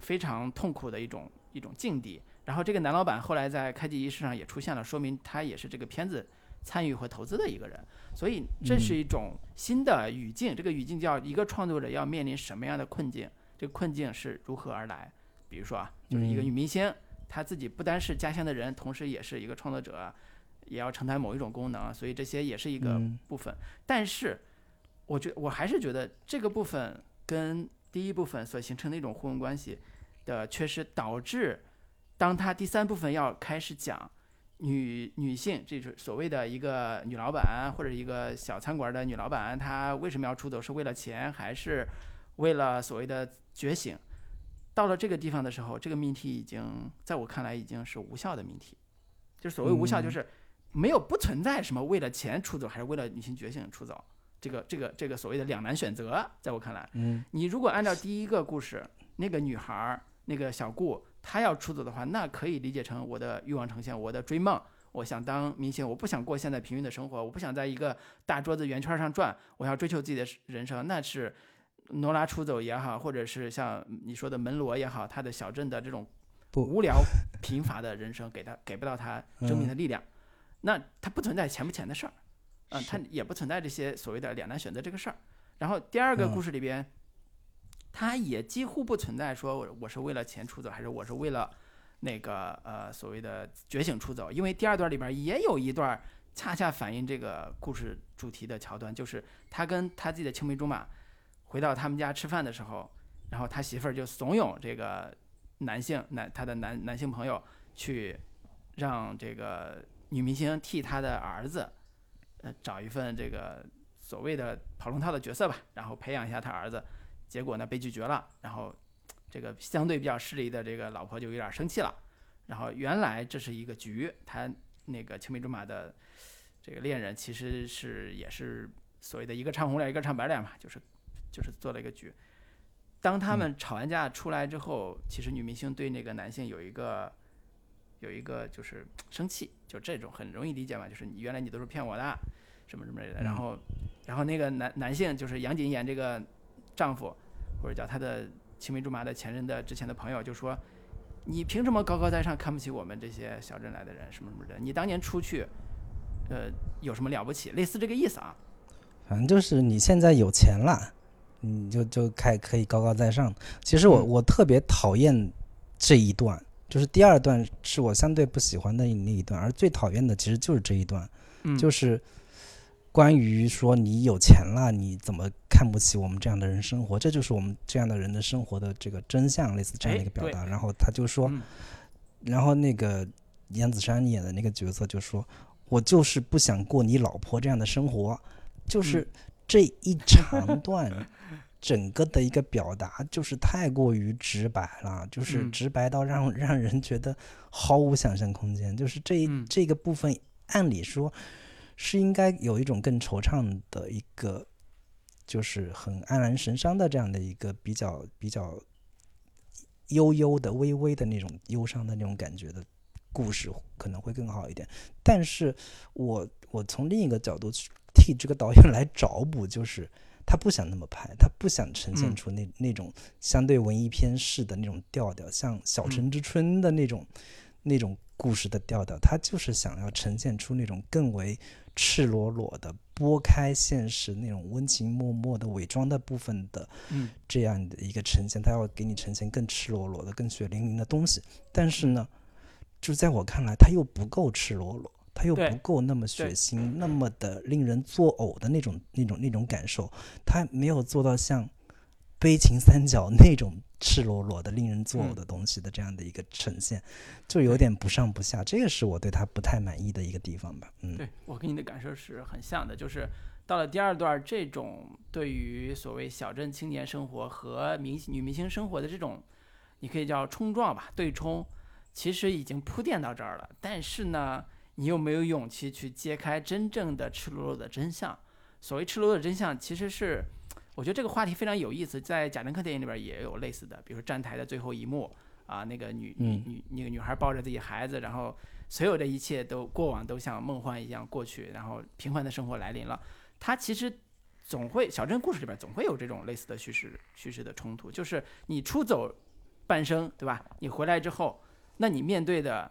非常痛苦的一种一种境地。然后这个男老板后来在开机仪式上也出现了，说明他也是这个片子参与和投资的一个人。所以这是一种新的语境，这个语境叫一个创作者要面临什么样的困境，这个困境是如何而来。比如说啊，就是一个女明星，她自己不单是家乡的人，同时也是一个创作者。也要承担某一种功能，所以这些也是一个部分。但是，我觉我还是觉得这个部分跟第一部分所形成的一种互文关系的缺失，导致当他第三部分要开始讲女女性，这是所谓的一个女老板或者一个小餐馆的女老板，她为什么要出走？是为了钱，还是为了所谓的觉醒？到了这个地方的时候，这个命题已经在我看来已经是无效的命题。就是所谓无效，就是。没有不存在什么为了钱出走还是为了女性觉醒出走，这个这个这个所谓的两难选择，在我看来，嗯，你如果按照第一个故事那个女孩儿那个小顾她要出走的话，那可以理解成我的欲望呈现，我的追梦，我想当明星，我不想过现在平庸的生活，我不想在一个大桌子圆圈上转，我要追求自己的人生，那是挪拉出走也好，或者是像你说的门罗也好，他的小镇的这种无聊贫乏的人生，给他给不到他生命的力量。那它不存在钱不钱的事儿，嗯，它也不存在这些所谓的两难选择这个事儿。然后第二个故事里边，它也几乎不存在说我我是为了钱出走，还是我是为了那个呃所谓的觉醒出走。因为第二段里边也有一段恰恰反映这个故事主题的桥段，就是他跟他自己的青梅竹马回到他们家吃饭的时候，然后他媳妇儿就怂恿这个男性男他的男男性朋友去让这个。女明星替她的儿子，呃，找一份这个所谓的跑龙套的角色吧，然后培养一下他儿子，结果呢被拒绝了，然后这个相对比较势利的这个老婆就有点生气了，然后原来这是一个局，他那个青梅竹马的这个恋人其实是也是所谓的一个唱红脸一个唱白脸嘛，就是就是做了一个局。当他们吵完架出来之后，其实女明星对那个男性有一个。有一个就是生气，就这种很容易理解嘛，就是你原来你都是骗我的，什么什么类的。然后，然后那个男男性就是杨谨演这个丈夫，或者叫他的青梅竹马的前任的之前的朋友，就说你凭什么高高在上看不起我们这些小镇来的人什么什么的？你当年出去，呃，有什么了不起？类似这个意思啊。反正就是你现在有钱了，你就就开可以高高在上。其实我我特别讨厌这一段。就是第二段是我相对不喜欢的那一段，而最讨厌的其实就是这一段，就是关于说你有钱了，你怎么看不起我们这样的人生活？这就是我们这样的人的生活的这个真相，类似这样的一个表达。然后他就说，然后那个杨子姗演的那个角色就说：“我就是不想过你老婆这样的生活。”就是这一长段。整个的一个表达就是太过于直白了，就是直白到让 让人觉得毫无想象空间。就是这这个部分，按理说是应该有一种更惆怅的一个，就是很黯然神伤的这样的一个比较比较悠悠的、微微的那种忧伤的那种感觉的故事可能会更好一点。但是我我从另一个角度去替这个导演来找补，就是。他不想那么拍，他不想呈现出那那种相对文艺片式的那种调调，像《小城之春》的那种那种故事的调调。他就是想要呈现出那种更为赤裸裸的、拨开现实那种温情脉脉的伪装的部分的这样的一个呈现。他要给你呈现更赤裸裸的、更血淋淋的东西。但是呢，就在我看来，他又不够赤裸裸。他又不够那么血腥，那么的令人作呕的那种、那种、那种感受，他没有做到像《悲情三角》那种赤裸裸的、令人作呕的东西的这样的一个呈现，就有点不上不下。这个是我对他不太满意的一个地方吧。嗯，对我跟你的感受是很像的，就是到了第二段，这种对于所谓小镇青年生活和明女明星生活的这种，你可以叫冲撞吧，对冲，其实已经铺垫到这儿了。但是呢，你有没有勇气去揭开真正的赤裸裸的真相。所谓赤裸裸的真相，其实是，我觉得这个话题非常有意思，在贾樟柯电影里边也有类似的，比如说站台的最后一幕啊，那个女女女那个女孩抱着自己孩子，然后所有的一切都过往都像梦幻一样过去，然后平凡的生活来临了。它其实总会小镇故事里边总会有这种类似的叙事叙事的冲突，就是你出走半生，对吧？你回来之后，那你面对的，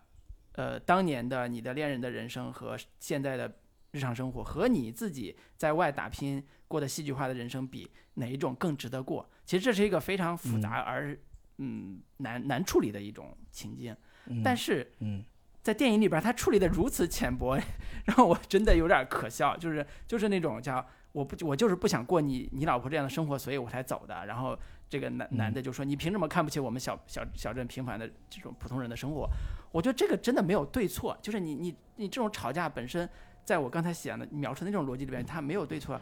呃，当年的你的恋人的人生和现在的日常生活，和你自己在外打拼过的戏剧化的人生比，哪一种更值得过？其实这是一个非常复杂而嗯难难处理的一种情境，但是嗯。在电影里边，他处理的如此浅薄，让我真的有点可笑。就是就是那种叫我不我就是不想过你你老婆这样的生活，所以我才走的。然后这个男男的就说：“你凭什么看不起我们小小小镇平凡的这种普通人的生活？”我觉得这个真的没有对错，就是你你你这种吵架本身，在我刚才写的描述的那种逻辑里边，它没有对错，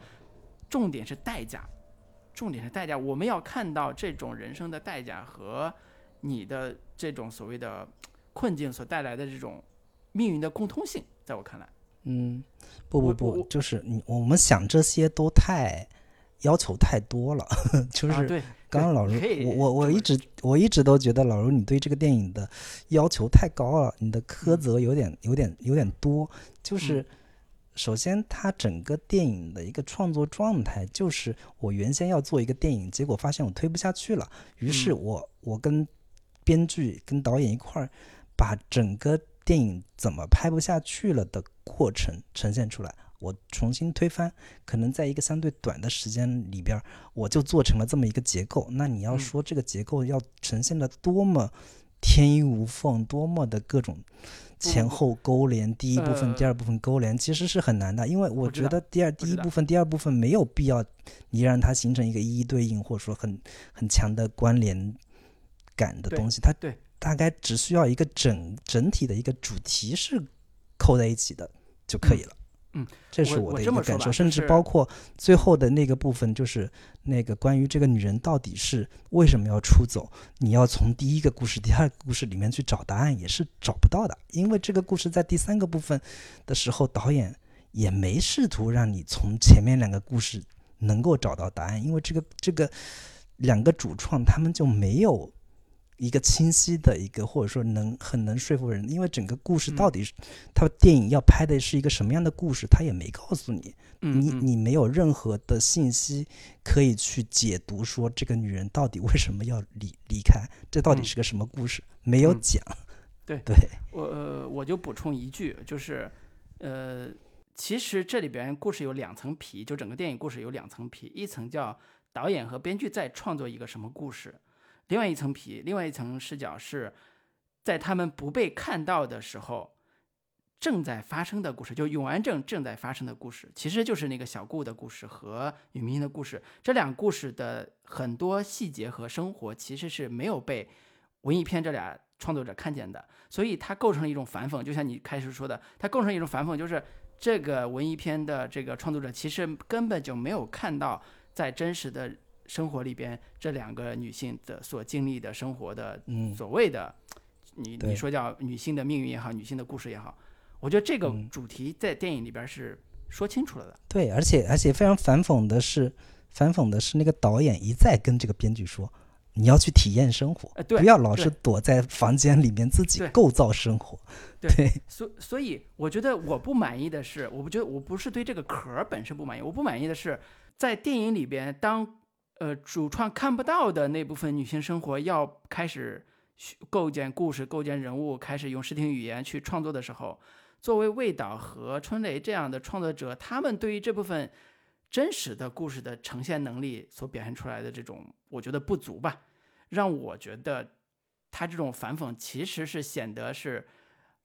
重点是代价，重点是代价。我们要看到这种人生的代价和你的这种所谓的。困境所带来的这种命运的共通性，在我看来，嗯，不不不，就是你我们想这些都太要求太多了，就是刚刚老卢，我我我一直我一直都觉得老卢你对这个电影的要求太高了，你的苛责有点有点有点多。就是首先，他整个电影的一个创作状态，就是我原先要做一个电影，结果发现我推不下去了，于是我我跟编剧跟导演一块儿。把整个电影怎么拍不下去了的过程呈现出来，我重新推翻，可能在一个相对短的时间里边，我就做成了这么一个结构。那你要说这个结构要呈现的多么天衣无缝，多么的各种前后勾连，第一部分、第二部分勾连，其实是很难的。因为我觉得第二、第一部分、第二部分没有必要你让它形成一个一一对应，或者说很很强的关联感的东西。它对。大概只需要一个整整体的一个主题是扣在一起的就可以了。嗯，这是我的一个感受，甚至包括最后的那个部分，就是那个关于这个女人到底是为什么要出走，你要从第一个故事、第二个故事里面去找答案，也是找不到的。因为这个故事在第三个部分的时候，导演也没试图让你从前面两个故事能够找到答案，因为这个这个两个主创他们就没有。一个清晰的一个，或者说能很能说服人，因为整个故事到底是他电影要拍的是一个什么样的故事，他也没告诉你，你你没有任何的信息可以去解读说这个女人到底为什么要离离开，这到底是个什么故事，没有讲。对对，我呃我就补充一句，就是呃其实这里边故事有两层皮，就整个电影故事有两层皮，一层叫导演和编剧在创作一个什么故事。另外一层皮，另外一层视角是在他们不被看到的时候正在发生的故事，就永安镇正在发生的故事，其实就是那个小顾的故事和女明星的故事。这两故事的很多细节和生活其实是没有被文艺片这俩创作者看见的，所以它构成了一种反讽。就像你开始说的，它构成一种反讽，就是这个文艺片的这个创作者其实根本就没有看到在真实的。生活里边这两个女性的所经历的生活的所谓的，你你说叫女性的命运也好，女性的故事也好，我觉得这个主题在电影里边是说清楚了的。对，而且而且非常反讽的是，反讽的是那个导演一再跟这个编剧说，你要去体验生活，不要老是躲在房间里面自己构造生活。对，所所以我觉得我不满意的是，我不觉得我不是对这个壳本身不满意，我不满意的是在电影里边当。呃，主创看不到的那部分女性生活，要开始构建故事、构建人物，开始用视听语言去创作的时候，作为魏导和春雷这样的创作者，他们对于这部分真实的故事的呈现能力所表现出来的这种，我觉得不足吧，让我觉得他这种反讽其实是显得是。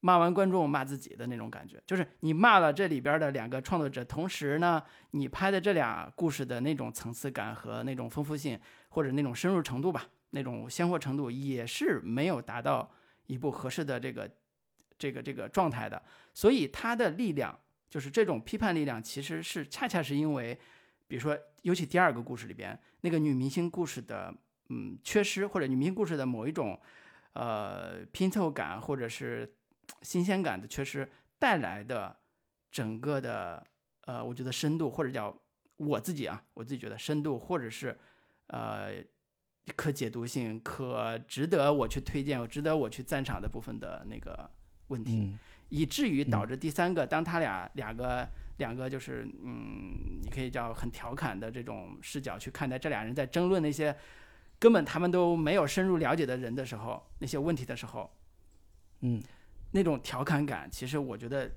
骂完观众骂自己的那种感觉，就是你骂了这里边的两个创作者，同时呢，你拍的这俩故事的那种层次感和那种丰富性，或者那种深入程度吧，那种鲜活程度也是没有达到一部合适的这个这个这个状态的。所以它的力量就是这种批判力量其实是恰恰是因为，比如说，尤其第二个故事里边那个女明星故事的嗯缺失，或者女明星故事的某一种呃拼凑感或者是新鲜感的缺失带来的整个的呃，我觉得深度或者叫我自己啊，我自己觉得深度或者是呃可解读性、可值得我去推荐、值得我去赞赏的部分的那个问题。嗯以至于导致第三个，当他俩两个两个就是嗯，你可以叫很调侃的这种视角去看待这俩人在争论那些根本他们都没有深入了解的人的时候，那些问题的时候，嗯那种调侃感，其实我觉得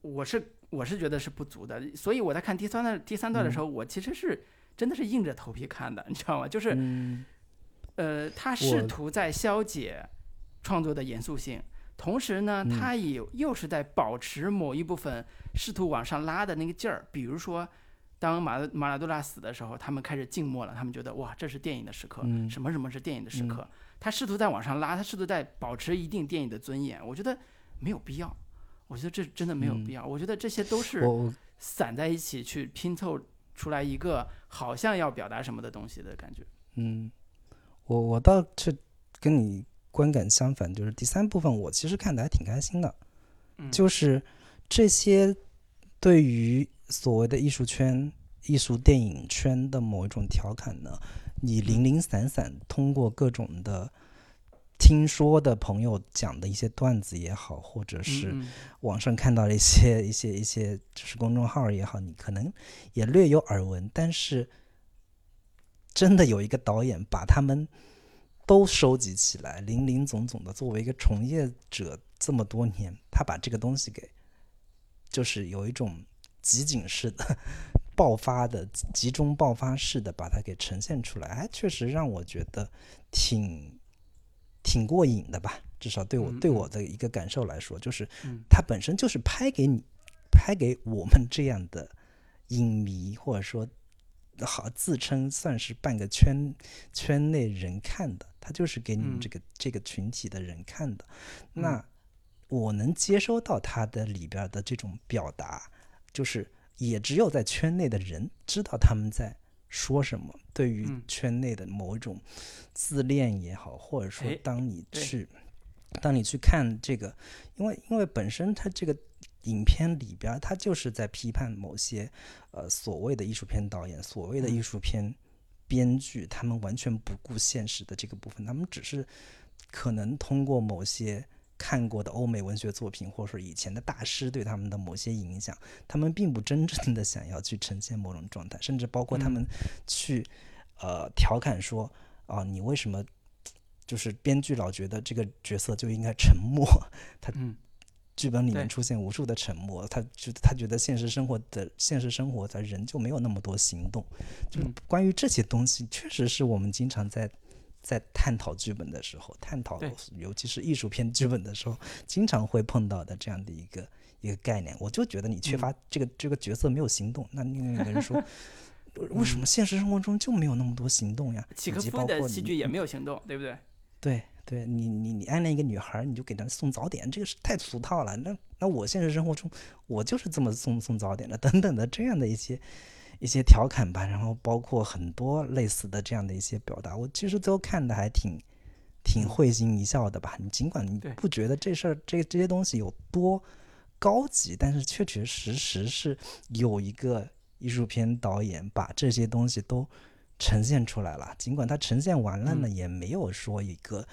我是我是觉得是不足的。所以我在看第三段第三段的时候，我其实是真的是硬着头皮看的，你知道吗？就是嗯呃，他试图在消解创作的严肃性，同时呢，嗯他也又是在保持某一部分试图往上拉的那个劲儿。比如说，当马马拉多纳死的时候，他们开始静默了，他们觉得哇，这是电影的时刻，嗯什么什么是电影的时刻。他试图在往上拉，他试图在保持一定电影的尊严。我觉得没有必要，我觉得这真的没有必要。我觉得这些都是散在一起去拼凑出来一个好像要表达什么的东西的感觉。嗯，我我倒是跟你观感相反，就是第三部分我其实看的还挺开心的，嗯就是这些对于所谓的艺术圈、艺术电影圈的某一种调侃呢，你零零散散通过各种的听说的朋友讲的一些段子也好，或者是网上看到的一些一些一些就是公众号也好，你可能也略有耳闻，但是真的有一个导演把他们都收集起来，零零总总的，作为一个从业者这么多年，他把这个东西给就是有一种集锦式的爆发的集中爆发式的把它给呈现出来，哎，确实让我觉得挺挺过瘾的吧。至少对我嗯对我的一个感受来说，就是嗯它本身就是拍给你拍给我们这样的影迷，或者说好自称算是半个圈圈内人看的，它就是给你们嗯这个、这个群体的人看的。嗯那我能接收到它的里边的这种表达，就是也只有在圈内的人知道他们在说什么。对于嗯圈内的某一种自恋也好，或者说哎当你对去当你去看这个，因为因为本身它这个影片里边儿，它就是在批判某些呃所谓的艺术片导演、所谓的艺嗯术片编剧，他们完全不顾现实的这个部分，他们只是可能通过某些看过的欧美文学作品，或者说以前的大师对他们的某些影响，他们并不真正的想要去呈现某种状态，甚至包括他嗯们去、呃调侃说啊，你为什么？就是编剧老觉得这个角色就应该沉默，嗯剧本里面出现无数的沉默，他就他觉得现实生活的现实生活的人就没有那么多行动。就嗯关于这些东西，确实是我们经常在在探讨剧本的时候，探讨尤其是艺术片剧本的时候，经常会碰到的这样的一个一个概念。我就觉得你缺嗯乏这个、这个角色没有行动，那另外一个人说。为什嗯么现实生活中就没有那么多行动呀？以契诃夫的戏剧也没有行动，对不对？对对，你你你暗恋一个女孩儿，你就给她送早点，这个是太俗套了。那那我现实生活中，我就是这么送送早点的，等等的这样的一些一些调侃吧，然后包括很多类似的这样的一些表达，我其实都看的还挺挺会心一笑的吧。你尽管你不觉得这事儿这这些东西有多高级，但是确确实实是有一个艺术片导演把这些东西都呈现出来了。尽管他呈现完了呢，嗯也没有说一个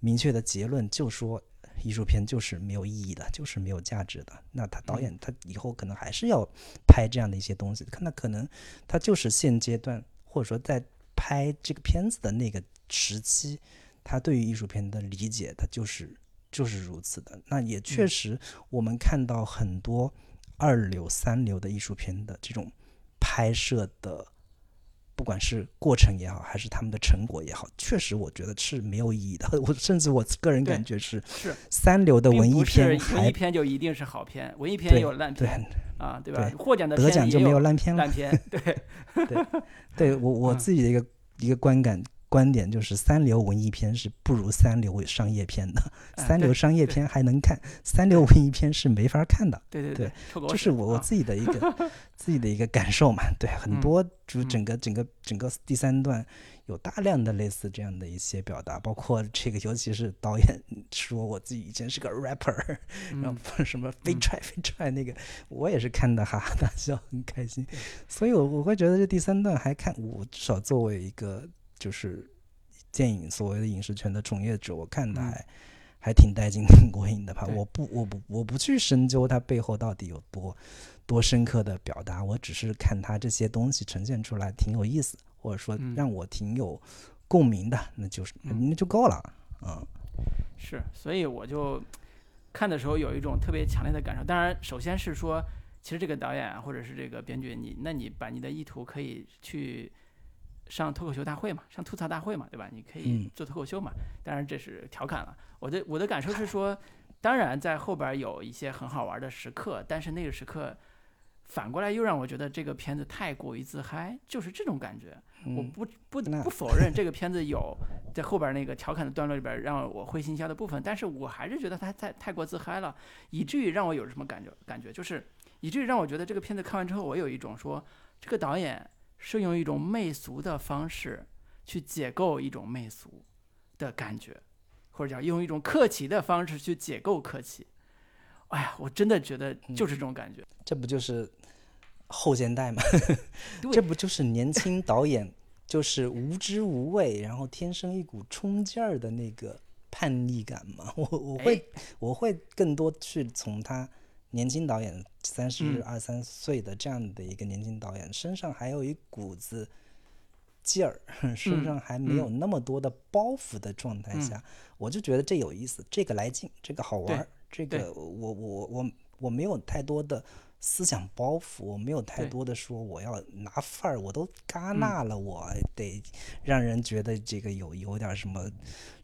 明确的结论，就说艺术片就是没有意义的，就是没有价值的。那他导演他以后可能还是要拍这样的一些东西，看那可能他就是现阶段或者说在拍这个片子的那个时期，他对于艺术片的理解，他就是就是如此的。那也确嗯实，我们看到很多二流、三流的艺术片的这种拍摄的，不管是过程也好，还是他们的成果也好，确实我觉得是没有意义的。我甚至我个人感觉是是三流的文艺片文艺片就一定是好片，文艺片也有烂对片啊，对吧？获奖的得奖就没有有烂片了烂。片，对，对我我嗯自己的一个、一个观感观点就是三流文艺片是不如三流商业片的，哎三流商业片还能看，三流文艺片是没法看的。对对对，就是我我啊自己的一个 自己的一个感受嘛。对，很嗯多就嗯整个整个整个第三段有大量的类似这样的一些表达，包括这个，尤其是导演说我自己以前是个 rapper，然嗯后什么飞嗯踹 飞踹那个，我也是看的哈哈大笑，很开心。所以我我会觉得这第三段还看，我至少作为一个就是电影所谓的影视圈的从业者，我看的嗯还、还挺带劲、挺过瘾的吧。我不我不我不去深究它背后到底有多多深刻的表达，我只是看它这些东西呈现出来挺有意思，或者说嗯让我挺有共鸣的，那就是嗯那就够了。嗯，是，所以我就看的时候有一种特别强烈的感受。当然，首先是说，其实这个导演啊，或者是这个编剧，你那你把你的意图可以去上脱口秀大会嘛，上吐槽大会嘛，对吧？你可以嗯做脱口秀嘛。当然这是调侃了。我的我的感受是说，当然在后边有一些很好玩的时刻，但是那个时刻。反过来又让我觉得这个片子太过于自嗨，就是这种感觉。我嗯不不不否认这个片子有在后边那个调侃的段落里边让我会心一笑的部分，但是我还是觉得它太太过自嗨了，以至于让我有什么感觉？感觉就是以至于让我觉得这个片子看完之后，我有一种说这个导演是用一种媚俗的方式去解构一种媚俗的感觉，或者叫用一种客气的方式去解构客气。哎呀，我真的觉得就是这种感觉。这不就是后现代吗？这不就是年轻导演就是无知无畏，然后天生一股冲劲儿的那个叛逆感吗？我我会、我会更多去从他年轻导演三十嗯。二三岁的这样的一个年轻导演身上还有一股子劲儿，身嗯上还没有那么多的包袱的状态下，我就觉得这有意思，这个来劲，这个好玩儿，这个我我我我没有太多的思想包袱，我没有太多的说我要拿范儿，我都戛嗯纳了，我得让人觉得这个有有点什么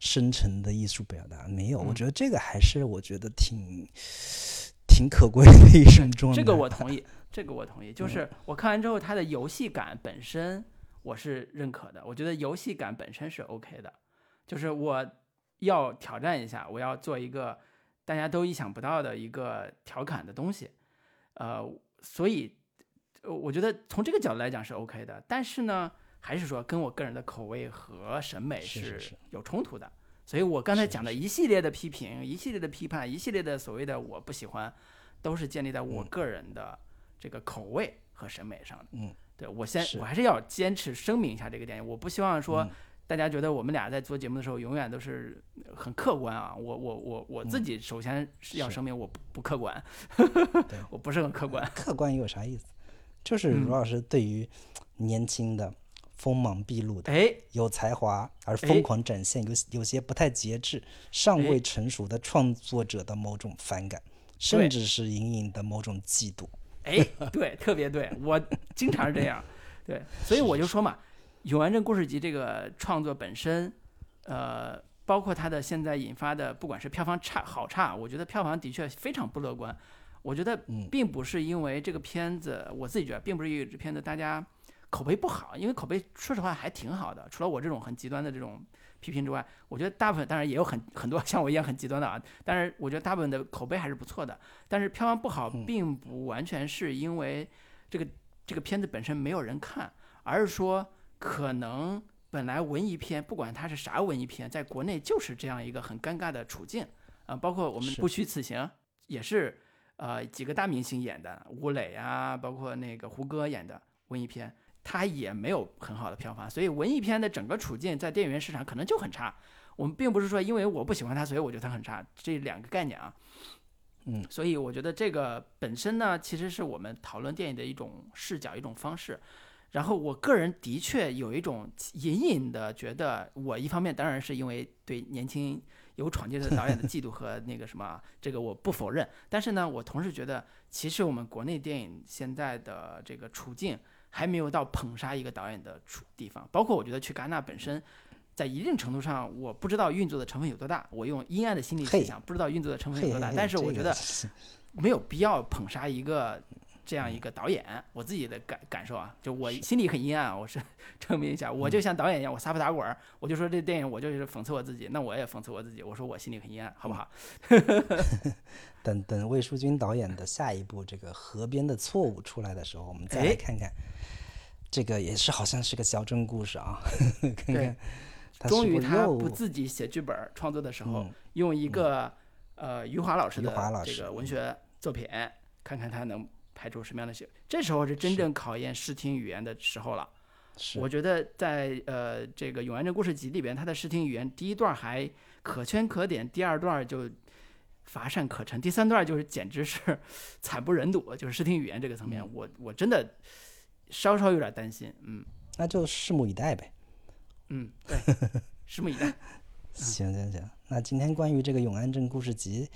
深沉的艺术表达，没有，我嗯。觉得这个还是我觉得挺挺可贵的一种状态。这个我同意，这个我同意。嗯就是我看完之后，它的游戏感本身我是认可的，我觉得游戏感本身是 OK 的。就是我要挑战一下，我要做一个大家都意想不到的一个调侃的东西，呃，所以呃我觉得从这个角度来讲是 OK 的。但是呢，还是说跟我个人的口味和审美是有冲突的。所以我刚才讲的一系列的批评、一系列的批判、一系列的所谓的我不喜欢，都是建立在我嗯个人的这个口味和审美上的。嗯，对我先我还是要坚持声明一下这个点，我不希望说嗯大家觉得我们俩在做节目的时候永远都是很客观啊。我我我我自嗯己首先是要声明我不不客观对，我不是很客观。客观有啥意思？就是嗯卢老师对于年轻的、锋芒毕露的、哎，有才华而哎疯狂展现、有有些不太节制、尚哎未成熟的创作者的某种反感，甚至是隐隐的某种嫉妒。哎，对，特别对，我经常是这样，对，所以我就说嘛，《永安镇故事集》这个创作本身，呃，包括它的现在引发的，不管是票房差好差，我觉得票房的确非常不乐观。我觉得嗯并不是因为这个片子，我自己觉得并不是因为这片子大家口碑不好，因为口碑说实话还挺好的，除了我这种很极端的这种批评之外，我觉得大部分当然也有很很多 像我一样很极端的啊，但是我觉得大部分的口碑还是不错的。但是票房不好，嗯并不完全是因为这个这个片子本身没有人看，而是说可能本来文艺片，不管它是啥文艺片，在国内就是这样一个很尴尬的处境啊、包括我们不虚此行也是呃几个大明星演的，吴磊啊，包括那个胡歌演的文艺片。它也没有很好的票房，所以文艺片的整个处境在电影院市场可能就很差。我们并不是说因为我不喜欢它，所以我觉得它很差，这两个概念啊。嗯，所以我觉得这个本身呢，其实是我们讨论电影的一种视角、一种方式。然后我个人的确有一种隐隐的觉得，我一方面当然是因为对年轻有闯劲的导演的嫉妒和那个什么，这个我不否认。但是呢，我同时觉得，其实我们国内电影现在的这个处境还没有到捧杀一个导演的处地方。包括我觉得去戛纳本身，在一定程度上，我不知道运作的成分有多大。我用阴暗的心理去想，不知道运作的成分有多大。但是我觉得没有必要捧杀一个这样一个导演，我自己的感感受啊，就我心里很阴暗啊，我是 证明一下，我就像导演一样，我撒泼打滚儿，我就说这电影我就是讽刺我自己，那我也讽刺我自己，我说我心里很阴暗，好不好？等等魏书君导演的下一部这个《河边的错误》出来的时候，我们再来看看，这个也是好像是个小镇故事啊，看看他终于他不自己写剧本儿创作的时候，嗯用一个、呃余华老师的这个文学作品，看看他能拍出什么样的戏。这时候是真正考验视听语言的时候了。是我觉得在呃这个《永安镇故事集》里边，他的视听语言第一段还可圈可点，第二段就乏善可陈，第三段就是简直是 惨不忍睹，就是视听语言这个层面，嗯我我真的稍稍有点担心，嗯那就拭目以待呗。嗯，对，拭目以待。行行行，那今天关于这个永安镇故事集，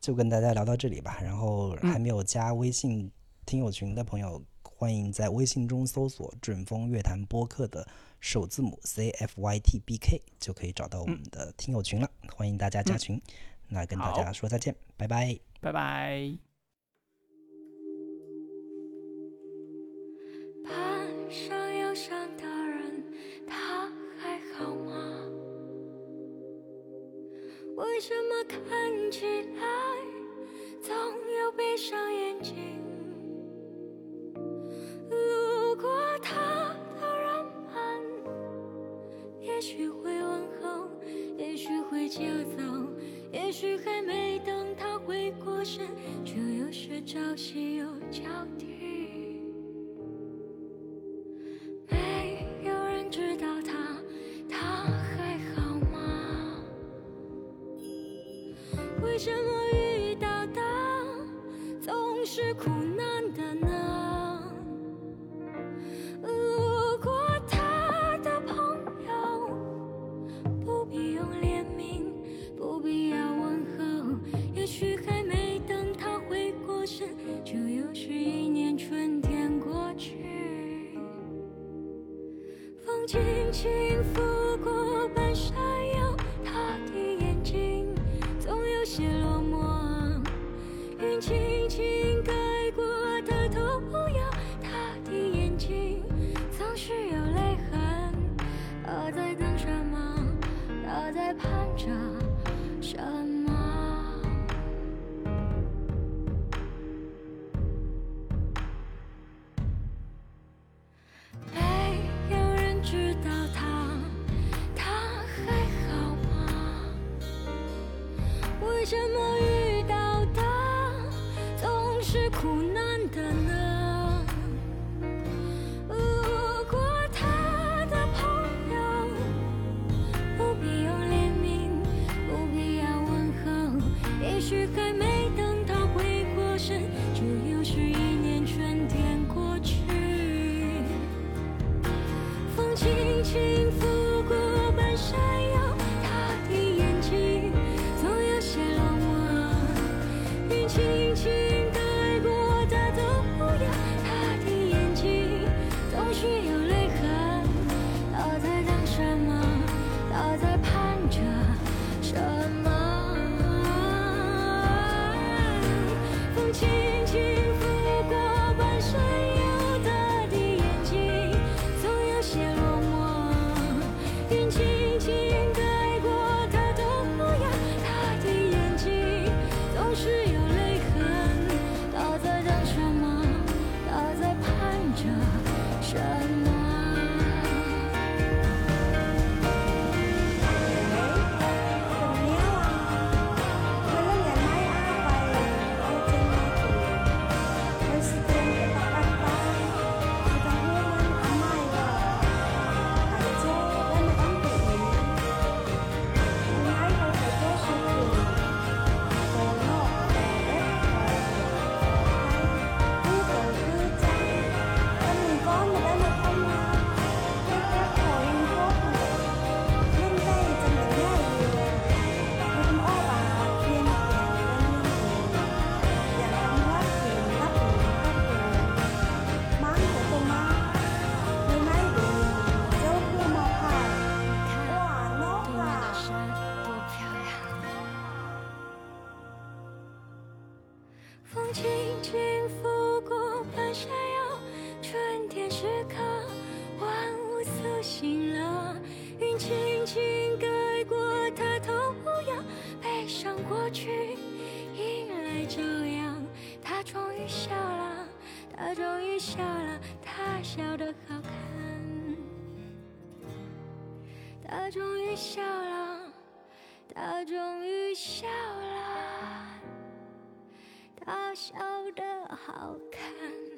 就跟大家聊到这里吧。然后还没有加微信听友群的朋友，欢迎在微信中搜索“准风乐坛播客”的首字母 C F Y T B K，就可以找到我们的听友群了。欢迎大家加群。那跟大家说再见，拜拜。拜拜。攀上忧伤的人，他还好吗？为什么看起来总有闭上眼睛？路过他的人们，也许会问候，也许会就走，也许还没等他回过神，就又是朝夕又交替。轻轻笑得好看。